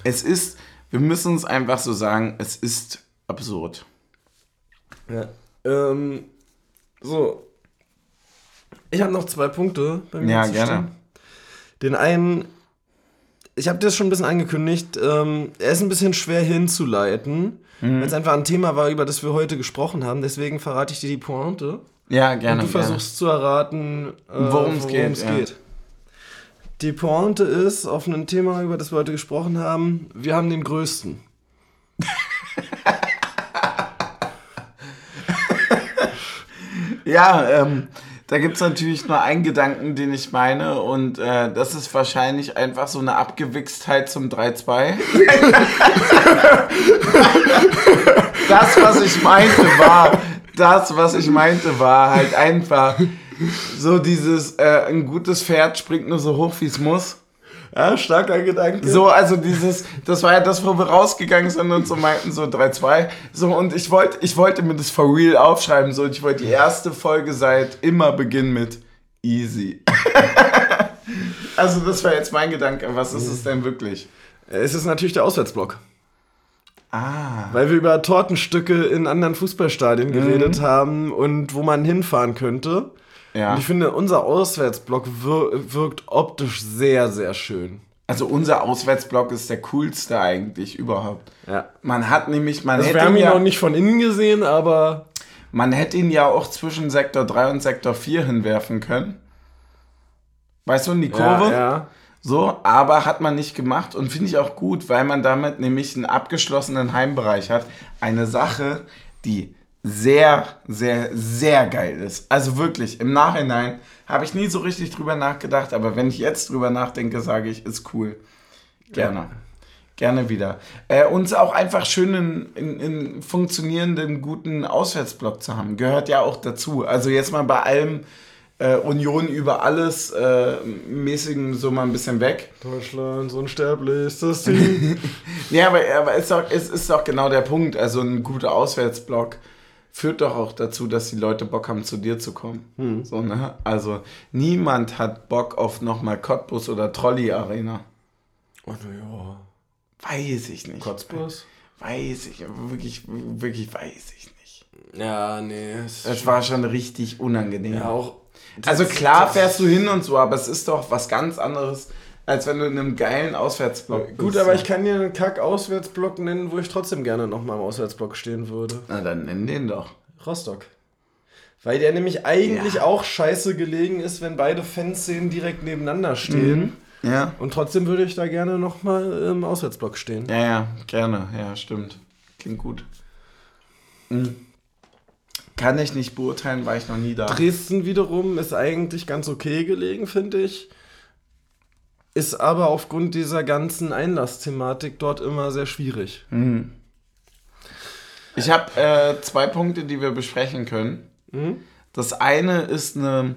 es ist, wir müssen es einfach so sagen, es ist absurd. Ja. Ähm, so. Ich habe noch zwei Punkte bei mir. Ja, gerne. Den einen, ich habe das schon ein bisschen angekündigt, ähm, er ist ein bisschen schwer hinzuleiten, Mhm. weil es einfach ein Thema war, über das wir heute gesprochen haben. Deswegen verrate ich dir die Pointe. Ja, gerne. Und du gerne. versuchst zu erraten, äh, Worum es geht, es ja. Die Pointe ist auf ein Thema, über das wir heute gesprochen haben. Wir haben den größten. Ja, ähm, da gibt es natürlich nur einen Gedanken, den ich meine, und äh, das ist wahrscheinlich einfach so eine Abgewichstheit zum 3-2. (laughs) das, was ich meinte, war, das, was ich meinte, war halt einfach so dieses, äh, ein gutes Pferd springt nur so hoch, wie es muss. Ja, starker Gedanke. So, also dieses, das war ja das, wo wir rausgegangen sind und so meinten, so 3-2. So, und ich wollte, ich wollte mir das for real aufschreiben, so, und ich wollte die erste Folge seit immer beginnen mit easy. (laughs) also, das war jetzt mein Gedanke. Was ist es denn wirklich? Es ist natürlich der Auswärtsblock. Ah. Weil wir über Tortenstücke in anderen Fußballstadien geredet haben und wo man hinfahren könnte. Ja. Und ich finde, unser Auswärtsblock wir wirkt optisch sehr, sehr schön. Also, unser Auswärtsblock ist der coolste eigentlich überhaupt. Ja. Man hat nämlich, man Also hätte wir haben ihn ja, noch nicht von innen gesehen, aber Man hätte ihn ja auch zwischen Sektor 3 und Sektor 4 hinwerfen können. Weißt du, in die Kurve? Ja, ja. So, aber hat man nicht gemacht und finde ich auch gut, weil man damit nämlich einen abgeschlossenen Heimbereich hat. Eine Sache, die sehr, sehr, sehr geil ist. Also wirklich, im Nachhinein habe ich nie so richtig drüber nachgedacht, aber wenn ich jetzt drüber nachdenke, sage ich, ist cool. Gerne. Gerne wieder. Äh, uns auch einfach schön in, in, in funktionierenden, guten Auswärtsblock zu haben. Gehört ja auch dazu. Also jetzt mal bei allem äh, Union über alles äh, mäßigen so mal ein bisschen weg. Deutschland, so unsterblich ist das Team. (laughs) Ja, aber, aber es, ist doch, es ist doch genau der Punkt. Also ein guter Auswärtsblock führt doch auch dazu, dass die Leute Bock haben, zu dir zu kommen. So, ne? Also niemand hat Bock auf nochmal Cottbus oder Trolley Arena. oh, ja. Weiß ich nicht. Kotzbus? Weiß ich, wirklich, wirklich weiß ich nicht. Ja, nee. es- Es war schon richtig unangenehm. ja, auch. also klar fährst du hin und so, aber es ist doch was ganz anderes, als wenn du in einem geilen Auswärtsblock bist. Gut, aber ich kann dir einen Kack-Auswärtsblock nennen, wo ich trotzdem gerne nochmal im Auswärtsblock stehen würde. Na, dann nenn den doch. Rostock. Weil der nämlich eigentlich auch scheiße gelegen ist, wenn beide Fanszenen direkt nebeneinander stehen. Ja. Und trotzdem würde ich da gerne nochmal im Auswärtsblock stehen. Ja, ja, gerne. Ja, stimmt. Klingt gut. Mhm. Kann ich nicht beurteilen, weil ich noch nie da. Dresden wiederum ist eigentlich ganz okay gelegen, finde ich. Ist aber aufgrund dieser ganzen Einlassthematik dort immer sehr schwierig. Ich habe äh, zwei Punkte, die wir besprechen können. Das eine ist eine,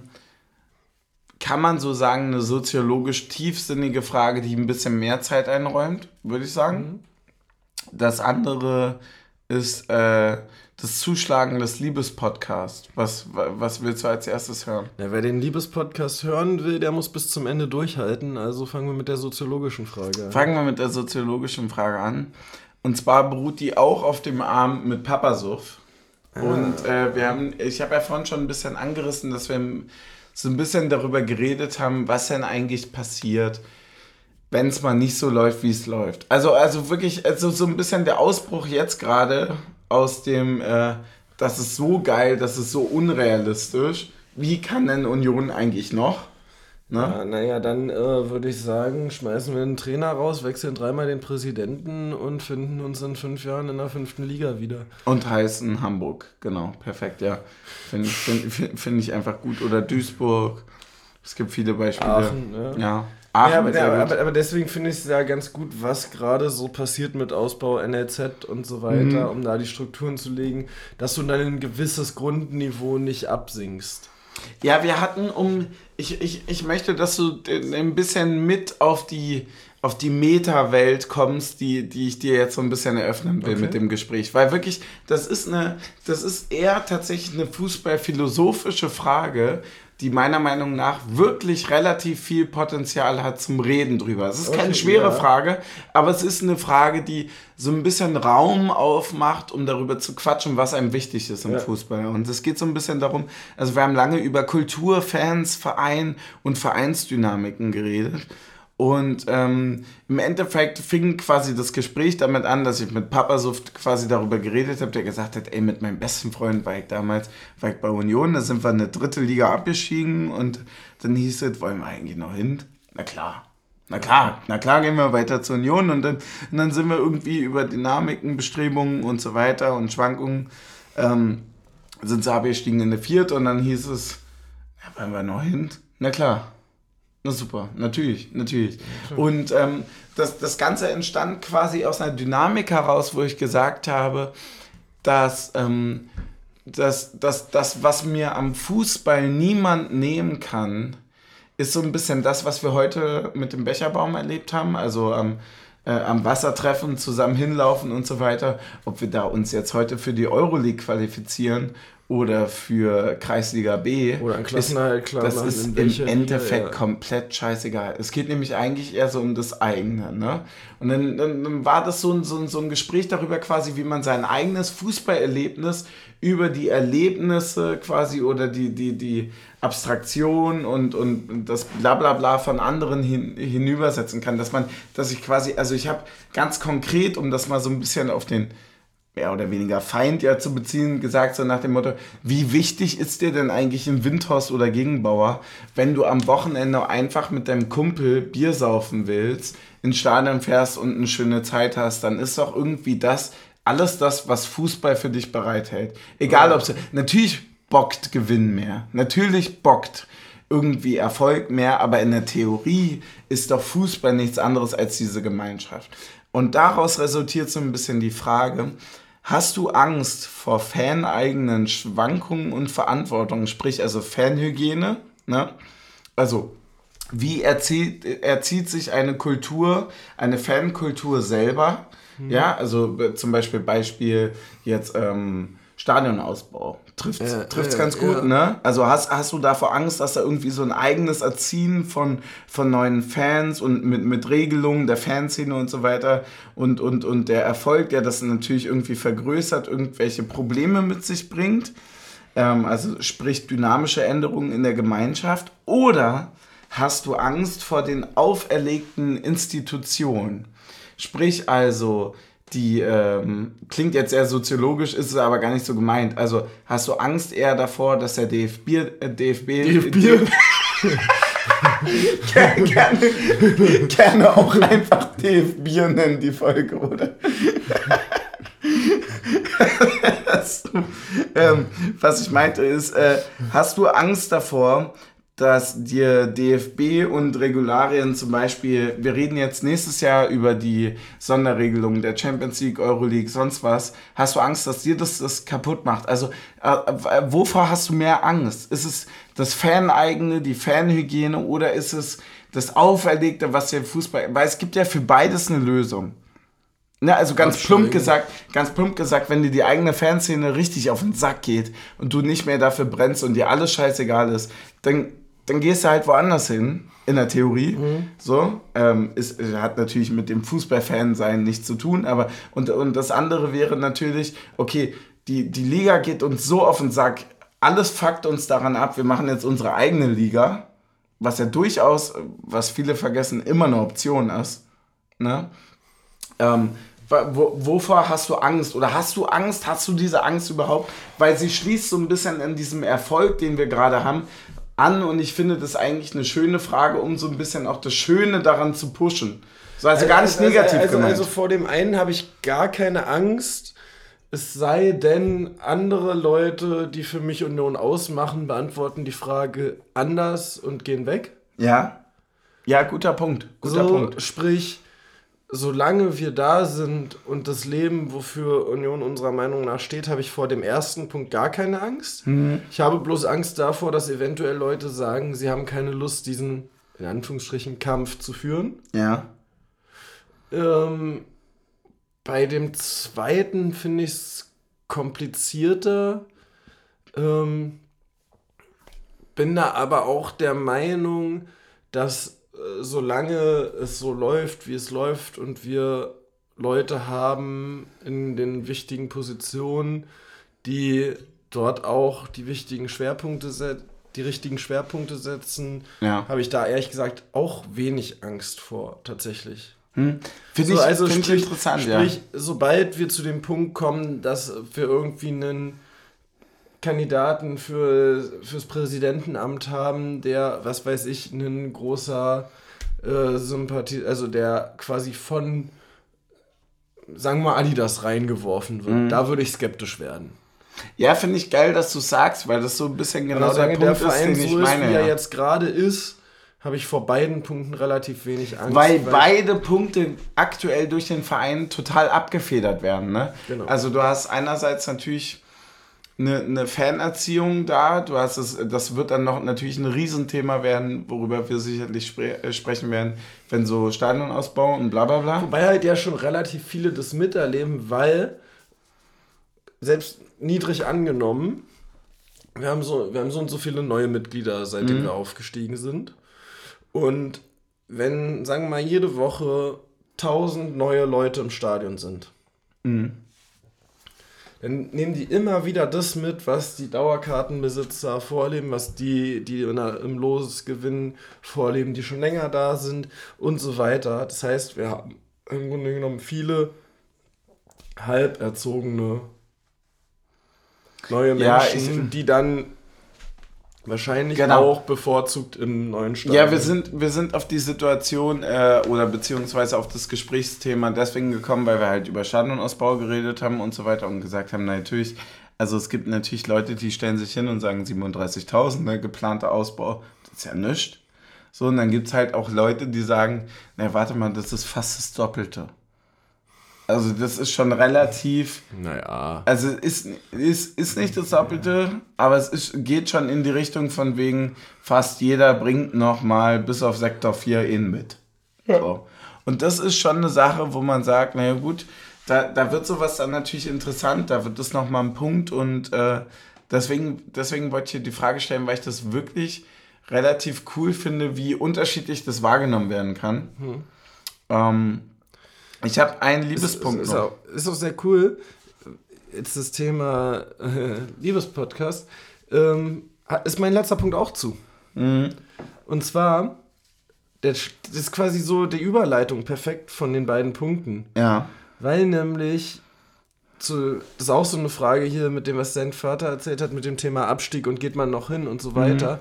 kann man so sagen, eine soziologisch tiefsinnige Frage, die ein bisschen mehr Zeit einräumt, würde ich sagen. Das andere ist äh, das Zuschlagen des Liebespodcasts. Was, wa- was willst du als erstes hören? Ja, wer den Liebespodcast hören will, der muss bis zum Ende durchhalten. Also fangen wir mit der soziologischen Frage an. Fangen wir mit der soziologischen Frage an. Und zwar beruht die auch auf dem Arm mit Papasuff. Und äh, wir haben, ich habe ja vorhin schon ein bisschen angerissen, dass wir so ein bisschen darüber geredet haben, was denn eigentlich passiert, wenn es mal nicht so läuft, wie es läuft. Also, also wirklich, also so ein bisschen der Ausbruch jetzt gerade aus dem, äh, das ist so geil, das ist so unrealistisch. Wie kann denn Union eigentlich noch? Ne? Ja, naja, dann äh, würde ich sagen, schmeißen wir einen Trainer raus, wechseln dreimal den Präsidenten und finden uns in fünf Jahren in der fünften Liga wieder. Und heißen Hamburg, genau, perfekt, ja. Finde ich, find find ich einfach gut. Oder Duisburg. Es gibt viele Beispiele. Aachen, ja. Ja. Ja, aber, aber, aber, deswegen finde ich es ja ganz gut, was gerade so passiert mit Ausbau NLZ und so weiter, Mhm. um da die Strukturen zu legen, dass du dann ein gewisses Grundniveau nicht absinkst. Ja, wir hatten um. Ich, ich, ich möchte, dass du ein bisschen mit auf die, auf die Meta-Welt kommst, die, die ich dir jetzt so ein bisschen eröffnen will Okay. mit dem Gespräch. Weil wirklich, das ist eine, das ist eher tatsächlich eine fußballphilosophische Frage, die meiner Meinung nach wirklich relativ viel Potenzial hat zum Reden drüber. Es ist keine Okay, schwere ja. Frage, aber es ist eine Frage, die so ein bisschen Raum aufmacht, um darüber zu quatschen, was einem wichtig ist im Ja. Fußball. Und es geht so ein bisschen darum, also wir haben lange über Kultur, Fans, Verein und Vereinsdynamiken geredet. Und ähm, im Endeffekt fing quasi das Gespräch damit an, dass ich mit Papa so quasi darüber geredet habe, der gesagt hat, ey, mit meinem besten Freund war ich damals, war ich bei Union, da sind wir in eine dritte Liga abgestiegen und dann hieß es, wollen wir eigentlich noch hin? Na klar. Na klar, na klar gehen wir weiter zur Union und dann, und dann sind wir irgendwie über Dynamiken, Bestrebungen und so weiter und Schwankungen ähm, sind sie abgestiegen in eine Vierte und dann hieß es, ja, wollen wir noch hin? Na klar. Na super, natürlich, natürlich. Und ähm, das, das Ganze entstand quasi aus einer Dynamik heraus, wo ich gesagt habe, dass, ähm, dass, dass das, was mir am Fußball niemand nehmen kann, ist so ein bisschen das, was wir heute mit dem Becherbaum erlebt haben. Also am, äh, am Wassertreffen zusammen hinlaufen und so weiter. Ob wir da uns jetzt heute für die Euroleague qualifizieren oder für Kreisliga B. Oder ein ist, Klassenerhalt, klar Das ist im Endeffekt ja. komplett scheißegal. Es geht nämlich eigentlich eher so um das eigene. Ne? Und dann, dann, dann war das so ein, so, ein, so ein Gespräch darüber quasi, wie man sein eigenes Fußballerlebnis über die Erlebnisse quasi oder die, die, die Abstraktion und, und das Blablabla von anderen hin, hinübersetzen kann. Dass man, dass ich quasi, also ich habe ganz konkret, um das mal so ein bisschen auf den mehr oder weniger Feind ja zu beziehen, gesagt, so nach dem Motto, wie wichtig ist dir denn eigentlich ein Windhorst oder Gegenbauer, wenn du am Wochenende einfach mit deinem Kumpel Bier saufen willst, ins Stadion fährst und eine schöne Zeit hast, dann ist doch irgendwie das, alles das, was Fußball für dich bereithält. Egal ob es, natürlich bockt Gewinn mehr, natürlich bockt irgendwie Erfolg mehr, aber in der Theorie ist doch Fußball nichts anderes als diese Gemeinschaft. Und daraus resultiert so ein bisschen die Frage, hast du Angst vor faneigenen Schwankungen und Verantwortung, sprich also Fanhygiene? Ne? Also wie erzieht, erzieht sich eine Kultur, eine Fankultur selber? Ja, also äh, zum Beispiel Beispiel jetzt ähm, Stadionausbau. Trifft Ja, trifft's ja, ganz gut, ja. ne? Also hast, hast du davor Angst, dass da irgendwie so ein eigenes Erziehen von, von neuen Fans und mit, mit Regelungen der Fanszene und so weiter und, und, und der Erfolg, der das natürlich irgendwie vergrößert, irgendwelche Probleme mit sich bringt? Ähm, also sprich dynamische Änderungen in der Gemeinschaft? Oder hast du Angst vor den auferlegten Institutionen? Sprich also, die ähm, klingt jetzt sehr soziologisch, ist es aber gar nicht so gemeint. Also hast du Angst eher davor, dass der DFB, äh, DFB, DFB? (laughs) gerne, gerne, gerne auch einfach DFB nennen, die Folge, oder? (laughs) Ähm, was ich meinte ist, äh, hast du Angst davor, dass dir DFB und Regularien zum Beispiel, wir reden jetzt nächstes Jahr über die Sonderregelungen der Champions League, Euroleague, sonst was, hast du Angst, dass dir das, das kaputt macht? Also äh, äh, wovor hast du mehr Angst? Ist es das Faneigene, die Fanhygiene oder ist es das Auferlegte, was der Fußball, weil es gibt ja für beides eine Lösung. Ne, also ganz plump gesagt, ganz plump gesagt, wenn dir die eigene Fanszene richtig auf den Sack geht und du nicht mehr dafür brennst und dir alles scheißegal ist, dann, dann gehst du halt woanders hin, in der Theorie. So, ähm, ist, hat natürlich mit dem Fußballfan sein nichts zu tun, aber und, und das andere wäre natürlich, okay, die, die Liga geht uns so auf den Sack, alles fuckt uns daran ab, wir machen jetzt unsere eigene Liga, was ja durchaus, was viele vergessen, immer eine Option ist. Ne? Ähm, wo, wovor hast du Angst? Oder hast du Angst? Hast du diese Angst überhaupt? Weil sie schließt so ein bisschen an diesem Erfolg, den wir gerade haben, an. Und ich finde das eigentlich eine schöne Frage, um so ein bisschen auch das Schöne daran zu pushen. So, also gar nicht negativ also, gemeint. Also vor dem einen habe ich gar keine Angst. Es sei denn, andere Leute, die für mich Union ausmachen, beantworten die Frage anders und gehen weg. Ja. Ja, guter Punkt. Guter so, Punkt. Sprich, solange wir da sind und das Leben, wofür Union unserer Meinung nach steht, habe ich vor dem ersten Punkt gar keine Angst. Mhm. Ich habe bloß Angst davor, dass eventuell Leute sagen, sie haben keine Lust, diesen, in Anführungsstrichen, Kampf zu führen. Ja. Ähm, bei dem zweiten finde ich es komplizierter. Ähm, bin da aber auch der Meinung, dass solange es so läuft, wie es läuft und wir Leute haben in den wichtigen Positionen, die dort auch die wichtigen Schwerpunkte setzen, die richtigen Schwerpunkte setzen, Ja. habe ich da ehrlich gesagt auch wenig Angst vor, tatsächlich. Hm. Finde So, ich, also find ich sprich, interessant, sprich sobald wir zu dem Punkt kommen, dass wir irgendwie einen Kandidaten für, fürs Präsidentenamt haben, der, was weiß ich, ein großer äh, Sympathie, also der quasi von, sagen wir mal, Adidas reingeworfen wird. Mhm. Da würde ich skeptisch werden. ja. Finde ich geil, dass du sagst, weil das so ein bisschen genau der Punkt der ist, Verein den ich so ist, meine. wie er ja. jetzt gerade ist, habe ich vor beiden Punkten relativ wenig Angst. Weil beide Punkte aktuell durch den Verein total abgefedert werden. Ne? Genau. Also du hast einerseits natürlich eine, eine Fanerziehung da, du hast es, das wird dann noch natürlich ein Riesenthema werden, worüber wir sicherlich spre äh, sprechen werden, wenn so Stadionausbau und bla bla bla. Wobei halt ja schon relativ viele das miterleben, weil selbst niedrig angenommen, wir haben so, wir haben so und so viele neue Mitglieder, seitdem wir aufgestiegen sind. Und wenn, sagen wir mal, jede Woche 1000 neue Leute im Stadion sind, dann nehmen die immer wieder das mit, was die Dauerkartenbesitzer vorleben, was die, die der, im Losgewinn vorleben, die schon länger da sind und so weiter. Das heißt, wir haben im Grunde genommen viele halb erzogene neue Ja, Menschen, ich- die dann wahrscheinlich Genau. auch bevorzugt im neuen Stadion. Ja, wir sind, wir sind auf die Situation äh, oder beziehungsweise auf das Gesprächsthema deswegen gekommen, weil wir halt über Stadionausbau geredet haben und so weiter und gesagt haben, na, natürlich, also es gibt natürlich Leute, die stellen sich hin und sagen 37.000, ne, geplanter Ausbau, das ist ja nichts. So, und dann gibt es halt auch Leute, die sagen, na, warte mal, das ist fast das Doppelte. Also das ist schon relativ, Naja. also ist, ist, ist nicht das Doppelte, aber es ist, geht schon in die Richtung von wegen, fast jeder bringt nochmal bis auf Sektor 4 in mit. So. Und das ist schon eine Sache, wo man sagt, naja gut, da, da wird sowas dann natürlich interessant, da wird das nochmal ein Punkt und äh, deswegen, deswegen wollte ich hier die Frage stellen, weil ich das wirklich relativ cool finde, wie unterschiedlich das wahrgenommen werden kann. Ähm, ich habe einen Liebespunkt ist, ist, noch. auch, ist auch sehr cool. Jetzt das Thema äh, Liebespodcast. Ähm, ist mein letzter Punkt auch zu. Mhm. Und zwar, der, das ist quasi so die Überleitung perfekt von den beiden Punkten. Ja. Weil nämlich, zu, das ist auch so eine Frage hier mit dem, was sein Vater erzählt hat, mit dem Thema Abstieg und geht man noch hin und so weiter.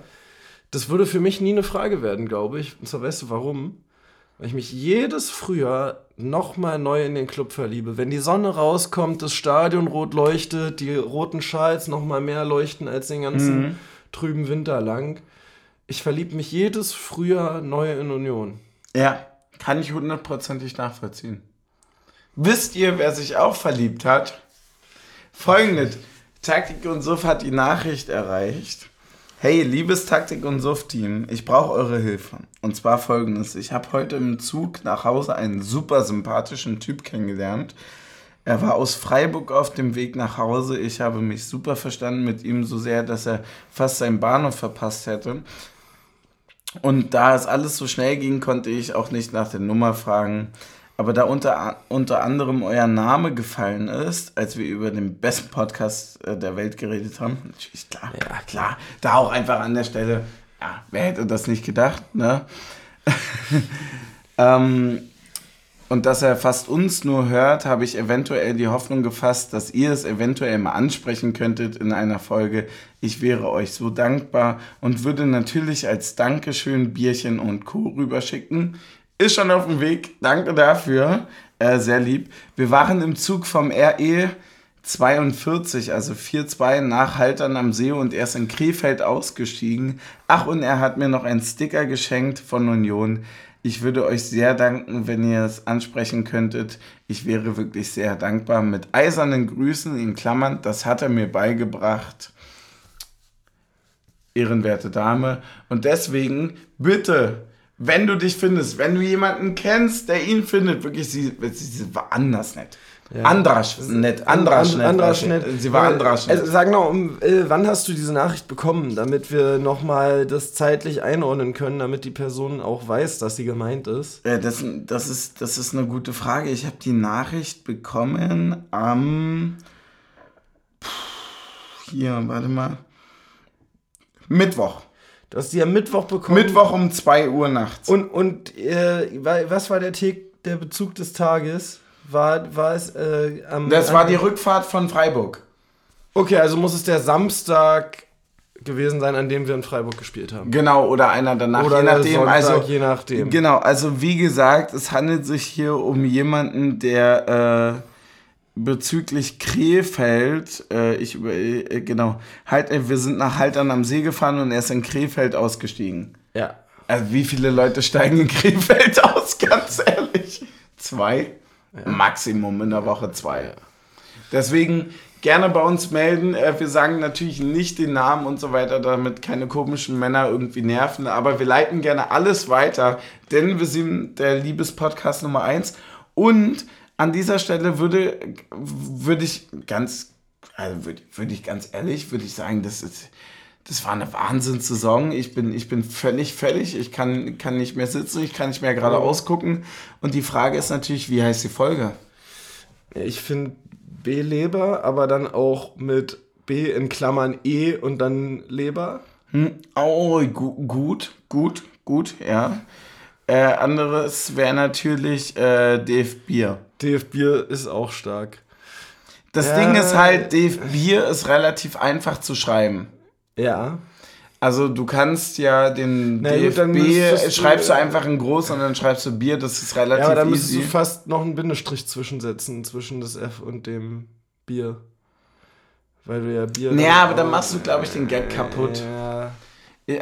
Das würde für mich nie eine Frage werden, glaube ich. Und zwar weißt du warum? Weil ich mich jedes Frühjahr nochmal neu in den Club verliebe. Wenn die Sonne rauskommt, das Stadion rot leuchtet, die roten Schals nochmal mehr leuchten als den ganzen trüben Winter lang. Ich verliebe mich jedes Frühjahr neu in Union. Ja, kann ich hundertprozentig nachvollziehen. Wisst ihr, wer sich auch verliebt hat? Folgendes. Taktik und Suff hat die Nachricht erreicht. Hey, liebes Taktik und Suff-Team, ich brauche eure Hilfe. Und zwar folgendes. Ich habe heute im Zug nach Hause einen super sympathischen Typ kennengelernt. Er war aus Freiburg auf dem Weg nach Hause. Ich habe mich super verstanden mit ihm, so sehr, dass er fast seinen Bahnhof verpasst hätte. Und da es alles so schnell ging, konnte ich auch nicht nach der Nummer fragen. Aber da unter, unter anderem euer Name gefallen ist, als wir über den besten Podcast äh, der Welt geredet haben, natürlich klar, ja, klar, da auch einfach an der Stelle, ja, wer hätte das nicht gedacht, ne? (laughs) ähm, und dass er fast uns nur hört, habe ich eventuell die Hoffnung gefasst, dass ihr es eventuell mal ansprechen könntet in einer Folge. Ich wäre euch so dankbar und würde natürlich als Dankeschön Bierchen und Co. rüberschicken. Ist schon auf dem Weg. Danke dafür. Äh, sehr lieb. Wir waren im Zug vom RE 42, also 4-2 nach Haltern am See und er ist in Krefeld ausgestiegen. Ach, und er hat mir noch einen Sticker geschenkt von Union. Ich würde euch sehr danken, wenn ihr es ansprechen könntet. Ich wäre wirklich sehr dankbar. Mit eisernen Grüßen in Klammern, das hat er mir beigebracht. Ehrenwerte Dame. Und deswegen, bitte, wenn du dich findest, wenn du jemanden kennst, der ihn findet, wirklich, sie, sie war anders nett. Ja. Andras nett, Andras nett. Andras nett. Sie war Andras nett. Also, sag noch, um, äh, wann hast du diese Nachricht bekommen, damit wir nochmal das zeitlich einordnen können, damit die Person auch weiß, dass sie gemeint ist? Ja, das, das, ist, das ist eine gute Frage. Ich habe die Nachricht bekommen am. Hier, warte mal. Mittwoch. Du hast die am Mittwoch bekommen. Mittwoch um 2 Uhr nachts. Und, und äh, was war der, der Bezug des Tages? war, war es äh, am. Das war die Rückfahrt von Freiburg. Okay, also muss es der Samstag gewesen sein, an dem wir in Freiburg gespielt haben. Genau, oder einer danach, oder je nachdem. Sonntag, also, je nachdem. Genau, also wie gesagt, es handelt sich hier um jemanden, der äh, bezüglich Krefeld, äh, ich äh, genau, halt, äh, wir sind nach Haltern am See gefahren und er ist in Krefeld ausgestiegen. Ja. Also wie viele Leute steigen in Krefeld (laughs) aus, ganz ehrlich? Zwei? Ja. Maximum in der Woche zwei. Deswegen gerne bei uns melden. Äh, wir sagen natürlich nicht den Namen und so weiter, damit keine komischen Männer irgendwie nerven. Aber wir leiten gerne alles weiter, denn wir sind der Liebespodcast Nummer eins. Und an dieser Stelle würde, würde ich ganz, also würde, würde ich ganz ehrlich, würde ich sagen, das ist das war eine Wahnsinnssaison. Ich bin, ich bin völlig völlig. Ich kann, kann nicht mehr sitzen, ich kann nicht mehr geradeaus gucken. Und die Frage ist natürlich, wie heißt die Folge? Ich finde B-Leber, aber dann auch mit B in Klammern E und dann Leber. Hm. Oh, gu gut, gut, gut, ja. Äh, anderes wäre natürlich äh, DF Bier. DF Bier ist auch stark. Das ja. Ding ist halt, DF Bier ist relativ einfach zu schreiben. Ja. Also du kannst ja den Na DFB, schreibst du einfach in groß und dann schreibst du Bier, das ist relativ easy. Ja, aber dann müsstest du fast noch einen Bindestrich zwischensetzen, zwischen das F und dem Bier. Weil du ja Bier... Ja, aber dann machst du, glaube ich, den Gag kaputt. Ja.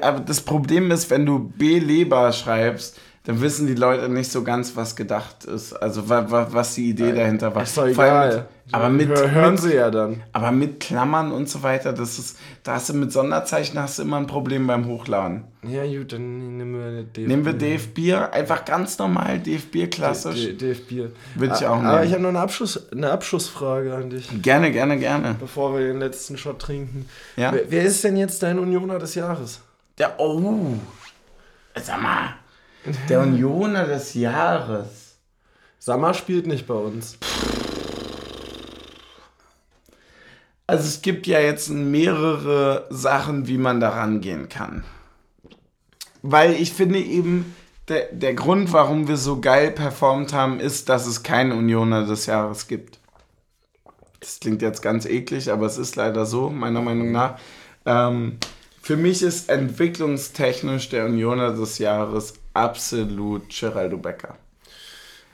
Aber das Problem ist, wenn du B-Leber schreibst, dann wissen die Leute nicht so ganz, was gedacht ist. Also wa, wa, was die Idee dahinter war. Ist doch egal. Mit, aber mit, hören mit, sie ja dann. Aber mit Klammern und so weiter, das ist, da hast du mit Sonderzeichen hast du immer ein Problem beim Hochladen. Ja gut, dann nehmen wir DF Nehmen wir DF Bier, einfach ganz normal DF Bier klassisch. DF Bier. Würde ich auch nehmen. Aber ich habe noch eine, Abschluss, eine Abschlussfrage an dich. Gerne, gerne, gerne. Bevor wir den letzten Shot trinken. Ja? Wer, wer ist denn jetzt dein Unioner des Jahres? Ja, oh. Sag mal. (laughs) Der Unioner des Jahres. Sammer spielt nicht bei uns. Also es gibt ja jetzt mehrere Sachen, wie man da rangehen kann. Weil ich finde eben, der, der Grund, warum wir so geil performt haben, ist, dass es keinen Unioner des Jahres gibt. Das klingt jetzt ganz eklig, aber es ist leider so, meiner Meinung nach. Ähm, für mich ist entwicklungstechnisch der Unioner des Jahres absolut Geraldo Becker.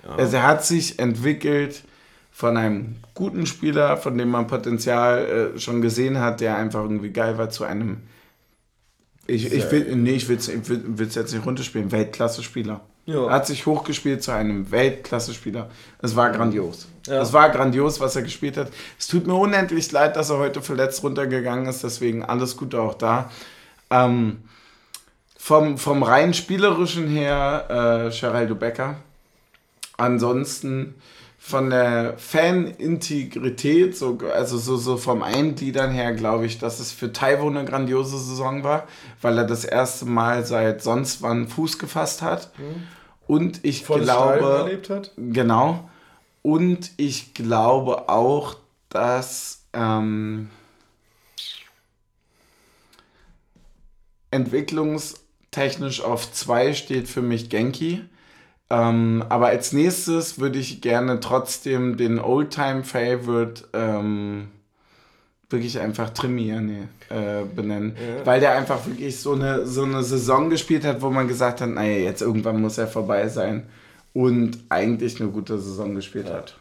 Ja. Also er hat sich entwickelt von einem guten Spieler, von dem man Potenzial äh, schon gesehen hat, der einfach irgendwie geil war, zu einem ich, ich will, nee, ich will es jetzt nicht runterspielen. Weltklasse-Spieler. Ja. Er hat sich hochgespielt zu einem Weltklasse-Spieler. Es war grandios. Ja. Es war grandios, was er gespielt hat. Es tut mir unendlich leid, dass er heute verletzt runtergegangen ist, deswegen alles Gute auch da. Ähm, vom, vom rein spielerischen her äh, Geraldo Becker. Ansonsten von der Fan-Integrität, so, also so, so vom Eingliedern her, glaube ich, dass es für Taiwo eine grandiose Saison war, weil er das erste Mal seit sonst wann Fuß gefasst hat. Mhm. Und ich Volles glaube. erlebt hat. Genau. Und ich glaube auch, dass ähm, entwicklungstechnisch auf zwei steht für mich Genki ähm, aber als nächstes würde ich gerne trotzdem den Oldtime-Favorite ähm, wirklich einfach Trimier äh, benennen. Ja. Weil der einfach wirklich so eine, so eine Saison gespielt hat, wo man gesagt hat, naja, jetzt irgendwann muss er vorbei sein. Und eigentlich eine gute Saison gespielt ja. hat.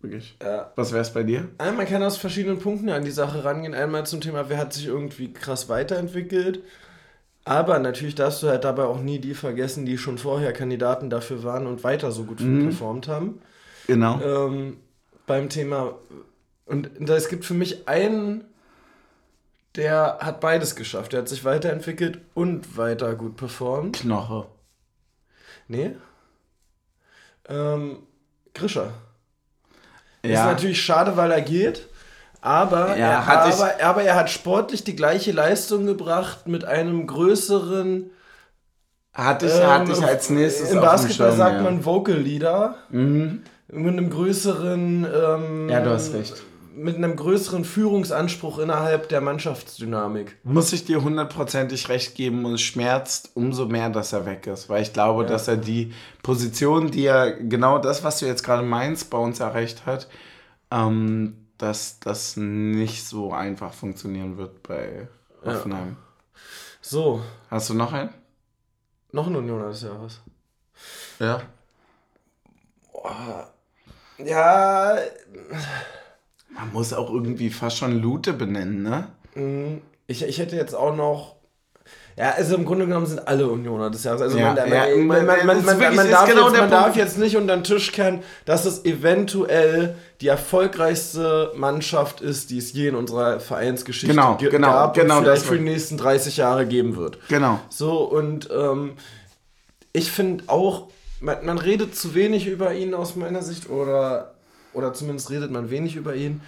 Wirklich. Ja. Was wär's bei dir? Ja, man kann aus verschiedenen Punkten an die Sache rangehen. Einmal zum Thema, wer hat sich irgendwie krass weiterentwickelt. Aber natürlich darfst du halt dabei auch nie die vergessen, die schon vorher Kandidaten dafür waren und weiter so gut performt haben. Genau. Ähm, beim Thema. Und es gibt für mich einen, der hat beides geschafft. Der hat sich weiterentwickelt und weiter gut performt. Knoche. Nee. Ähm, Grischer. Ist Ja. natürlich schade, weil er geht. Aber, Ja, er, aber, aber er hat sportlich die gleiche Leistung gebracht mit einem größeren. Hatte ich, ähm, hatte ich als nächstes Im Basketball Schirm, sagt ja. man Vocal Leader. Mhm. Mit einem größeren. Ähm, Ja, du hast recht. Mit einem größeren Führungsanspruch innerhalb der Mannschaftsdynamik. Muss ich dir hundertprozentig recht geben und es schmerzt umso mehr, dass er weg ist. Weil ich glaube, dass er die Position, die er, genau das, was du jetzt gerade meinst, bei uns erreicht hat, ähm, dass das nicht so einfach funktionieren wird bei Hoffenheim. So, Hast du noch einen? noch ein Unioner des Jahres. Ja. Ja, Man muss auch irgendwie fast schon Lute benennen, ne? mh, ich, ich hätte jetzt auch noch. Ja, also im Grunde genommen sind alle Unioner des Jahres. Also Ja, man, ja, man, man, man, das man, ist man, wirklich- man, ist darf, genau jetzt, man darf jetzt nicht unter den Tisch kehren, dass es eventuell die erfolgreichste Mannschaft ist, die es je in unserer Vereinsgeschichte Genau, ge- genau, gab genau und vielleicht das für die nächsten 30 Jahre geben wird. Genau. So, und ähm, ich finde auch, man, man redet zu wenig über ihn aus meiner Sicht oder, oder zumindest redet man wenig über ihn.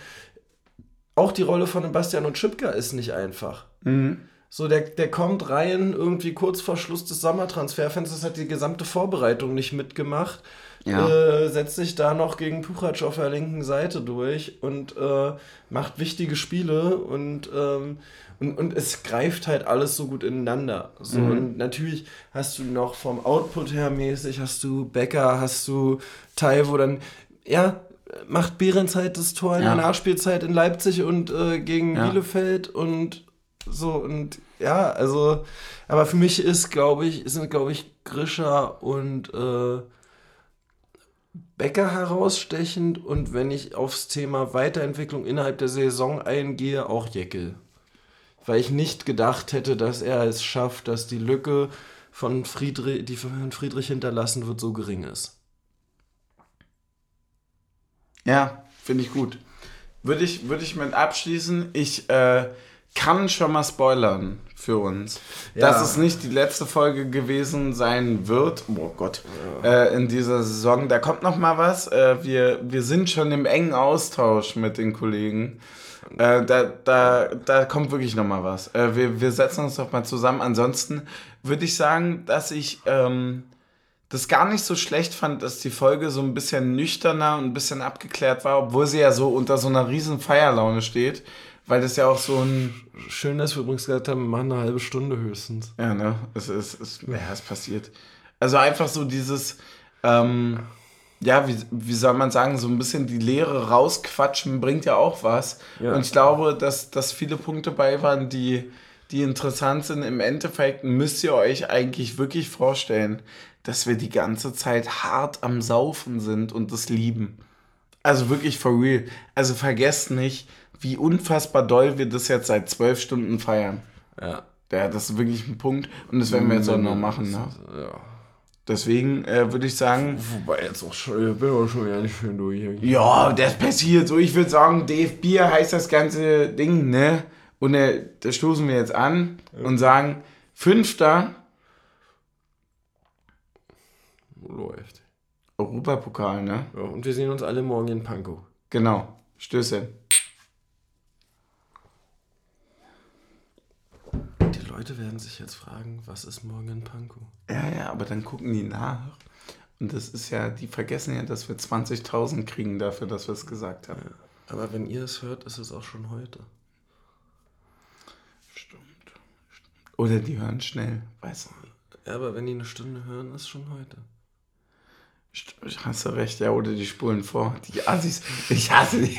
Auch die Rolle von Bastian und Schipka ist nicht einfach. Mhm. So, der, der kommt rein irgendwie kurz vor Schluss des Sommertransferfensters, hat die gesamte Vorbereitung nicht mitgemacht, Ja. äh, setzt sich da noch gegen Puchac auf der linken Seite durch und äh, macht wichtige Spiele und, ähm, und, und es greift halt alles so gut ineinander. So, Mhm. Und natürlich hast du noch vom Output her mäßig, hast du Becker, hast du Taiwo, dann, ja, macht Behrens halt das Tor in Ja. der Nachspielzeit in Leipzig und äh, gegen Ja. Bielefeld und so und ja, also, aber für mich ist, glaube ich, sind, glaube ich, Grischer und äh, Becker herausstechend und wenn ich aufs Thema Weiterentwicklung innerhalb der Saison eingehe, auch Jeckel. Weil ich nicht gedacht hätte, dass er es schafft, dass die Lücke von Friedrich, die von Friedrich hinterlassen wird, so gering ist. Ja, finde ich gut. Würde ich, würde ich mit abschließen. Ich äh, kann schon mal spoilern für uns, Ja. dass es nicht die letzte Folge gewesen sein wird. Oh Gott. Äh, in dieser Saison. Da kommt noch mal was. Äh, wir, wir sind schon im engen Austausch mit den Kollegen. Äh, da, da, da kommt wirklich noch mal was. Äh, wir, wir setzen uns doch mal zusammen. Ansonsten würde ich sagen, dass ich ähm, das gar nicht so schlecht fand, dass die Folge so ein bisschen nüchterner und ein bisschen abgeklärt war, obwohl sie ja so unter so einer riesen Feierlaune steht, weil das ja auch so ein, Schön, dass wir übrigens gesagt haben, wir machen eine halbe Stunde höchstens. ja, ne, es ist, es, ja, es passiert. Also einfach so dieses, ähm, ja, wie, wie soll man sagen, so ein bisschen die Leere rausquatschen bringt ja auch was. Ja. Und ich glaube, dass, dass viele Punkte bei waren, die, die interessant sind. Im Endeffekt müsst ihr euch eigentlich wirklich vorstellen, dass wir die ganze Zeit hart am Saufen sind und das lieben. Also wirklich for real. Also vergesst nicht, wie unfassbar doll wir das jetzt seit zwölf Stunden feiern. Ja. Ja, das ist wirklich ein Punkt. Und das werden wir jetzt auch noch machen. Ne? Ja. Deswegen äh, würde ich sagen, Wobei jetzt auch schon, ich bin auch schon ganz schön durch. ja, das passiert so. Ich würde sagen, Dave Bier heißt das ganze Ding, ne? Und äh, das stoßen wir jetzt an und sagen, Fünfter Läuft. Europapokal, ne? Ja, und wir sehen uns alle morgen in Pankow. Genau. Stöße. Die Leute werden sich jetzt fragen, was ist morgen in Pankow? Ja, ja, aber dann gucken die nach. Und das ist ja, die vergessen ja, dass wir 20.000 kriegen dafür, dass wir es gesagt haben. Aber wenn ihr es hört, ist es auch schon heute. Stimmt. Oder die hören schnell, weißt du. Ja, aber wenn die eine Stunde hören, ist schon heute. Hast du recht, ja, oder die spulen vor. Die Assis, ich hasse die. (laughs)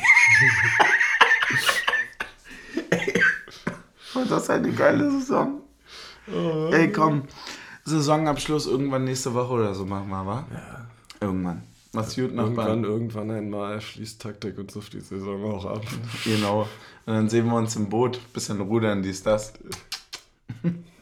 War das eine geile Saison? Ey, komm. Saisonabschluss irgendwann nächste Woche oder so machen wir, wa? Ja. Irgendwann. Mach's gut, Nachbarn. Irgendwann, irgendwann einmal schließt Taktik und Suft die Saison auch ab. Genau. Und dann sehen wir uns im Boot. Bisschen rudern, dies, das. (laughs)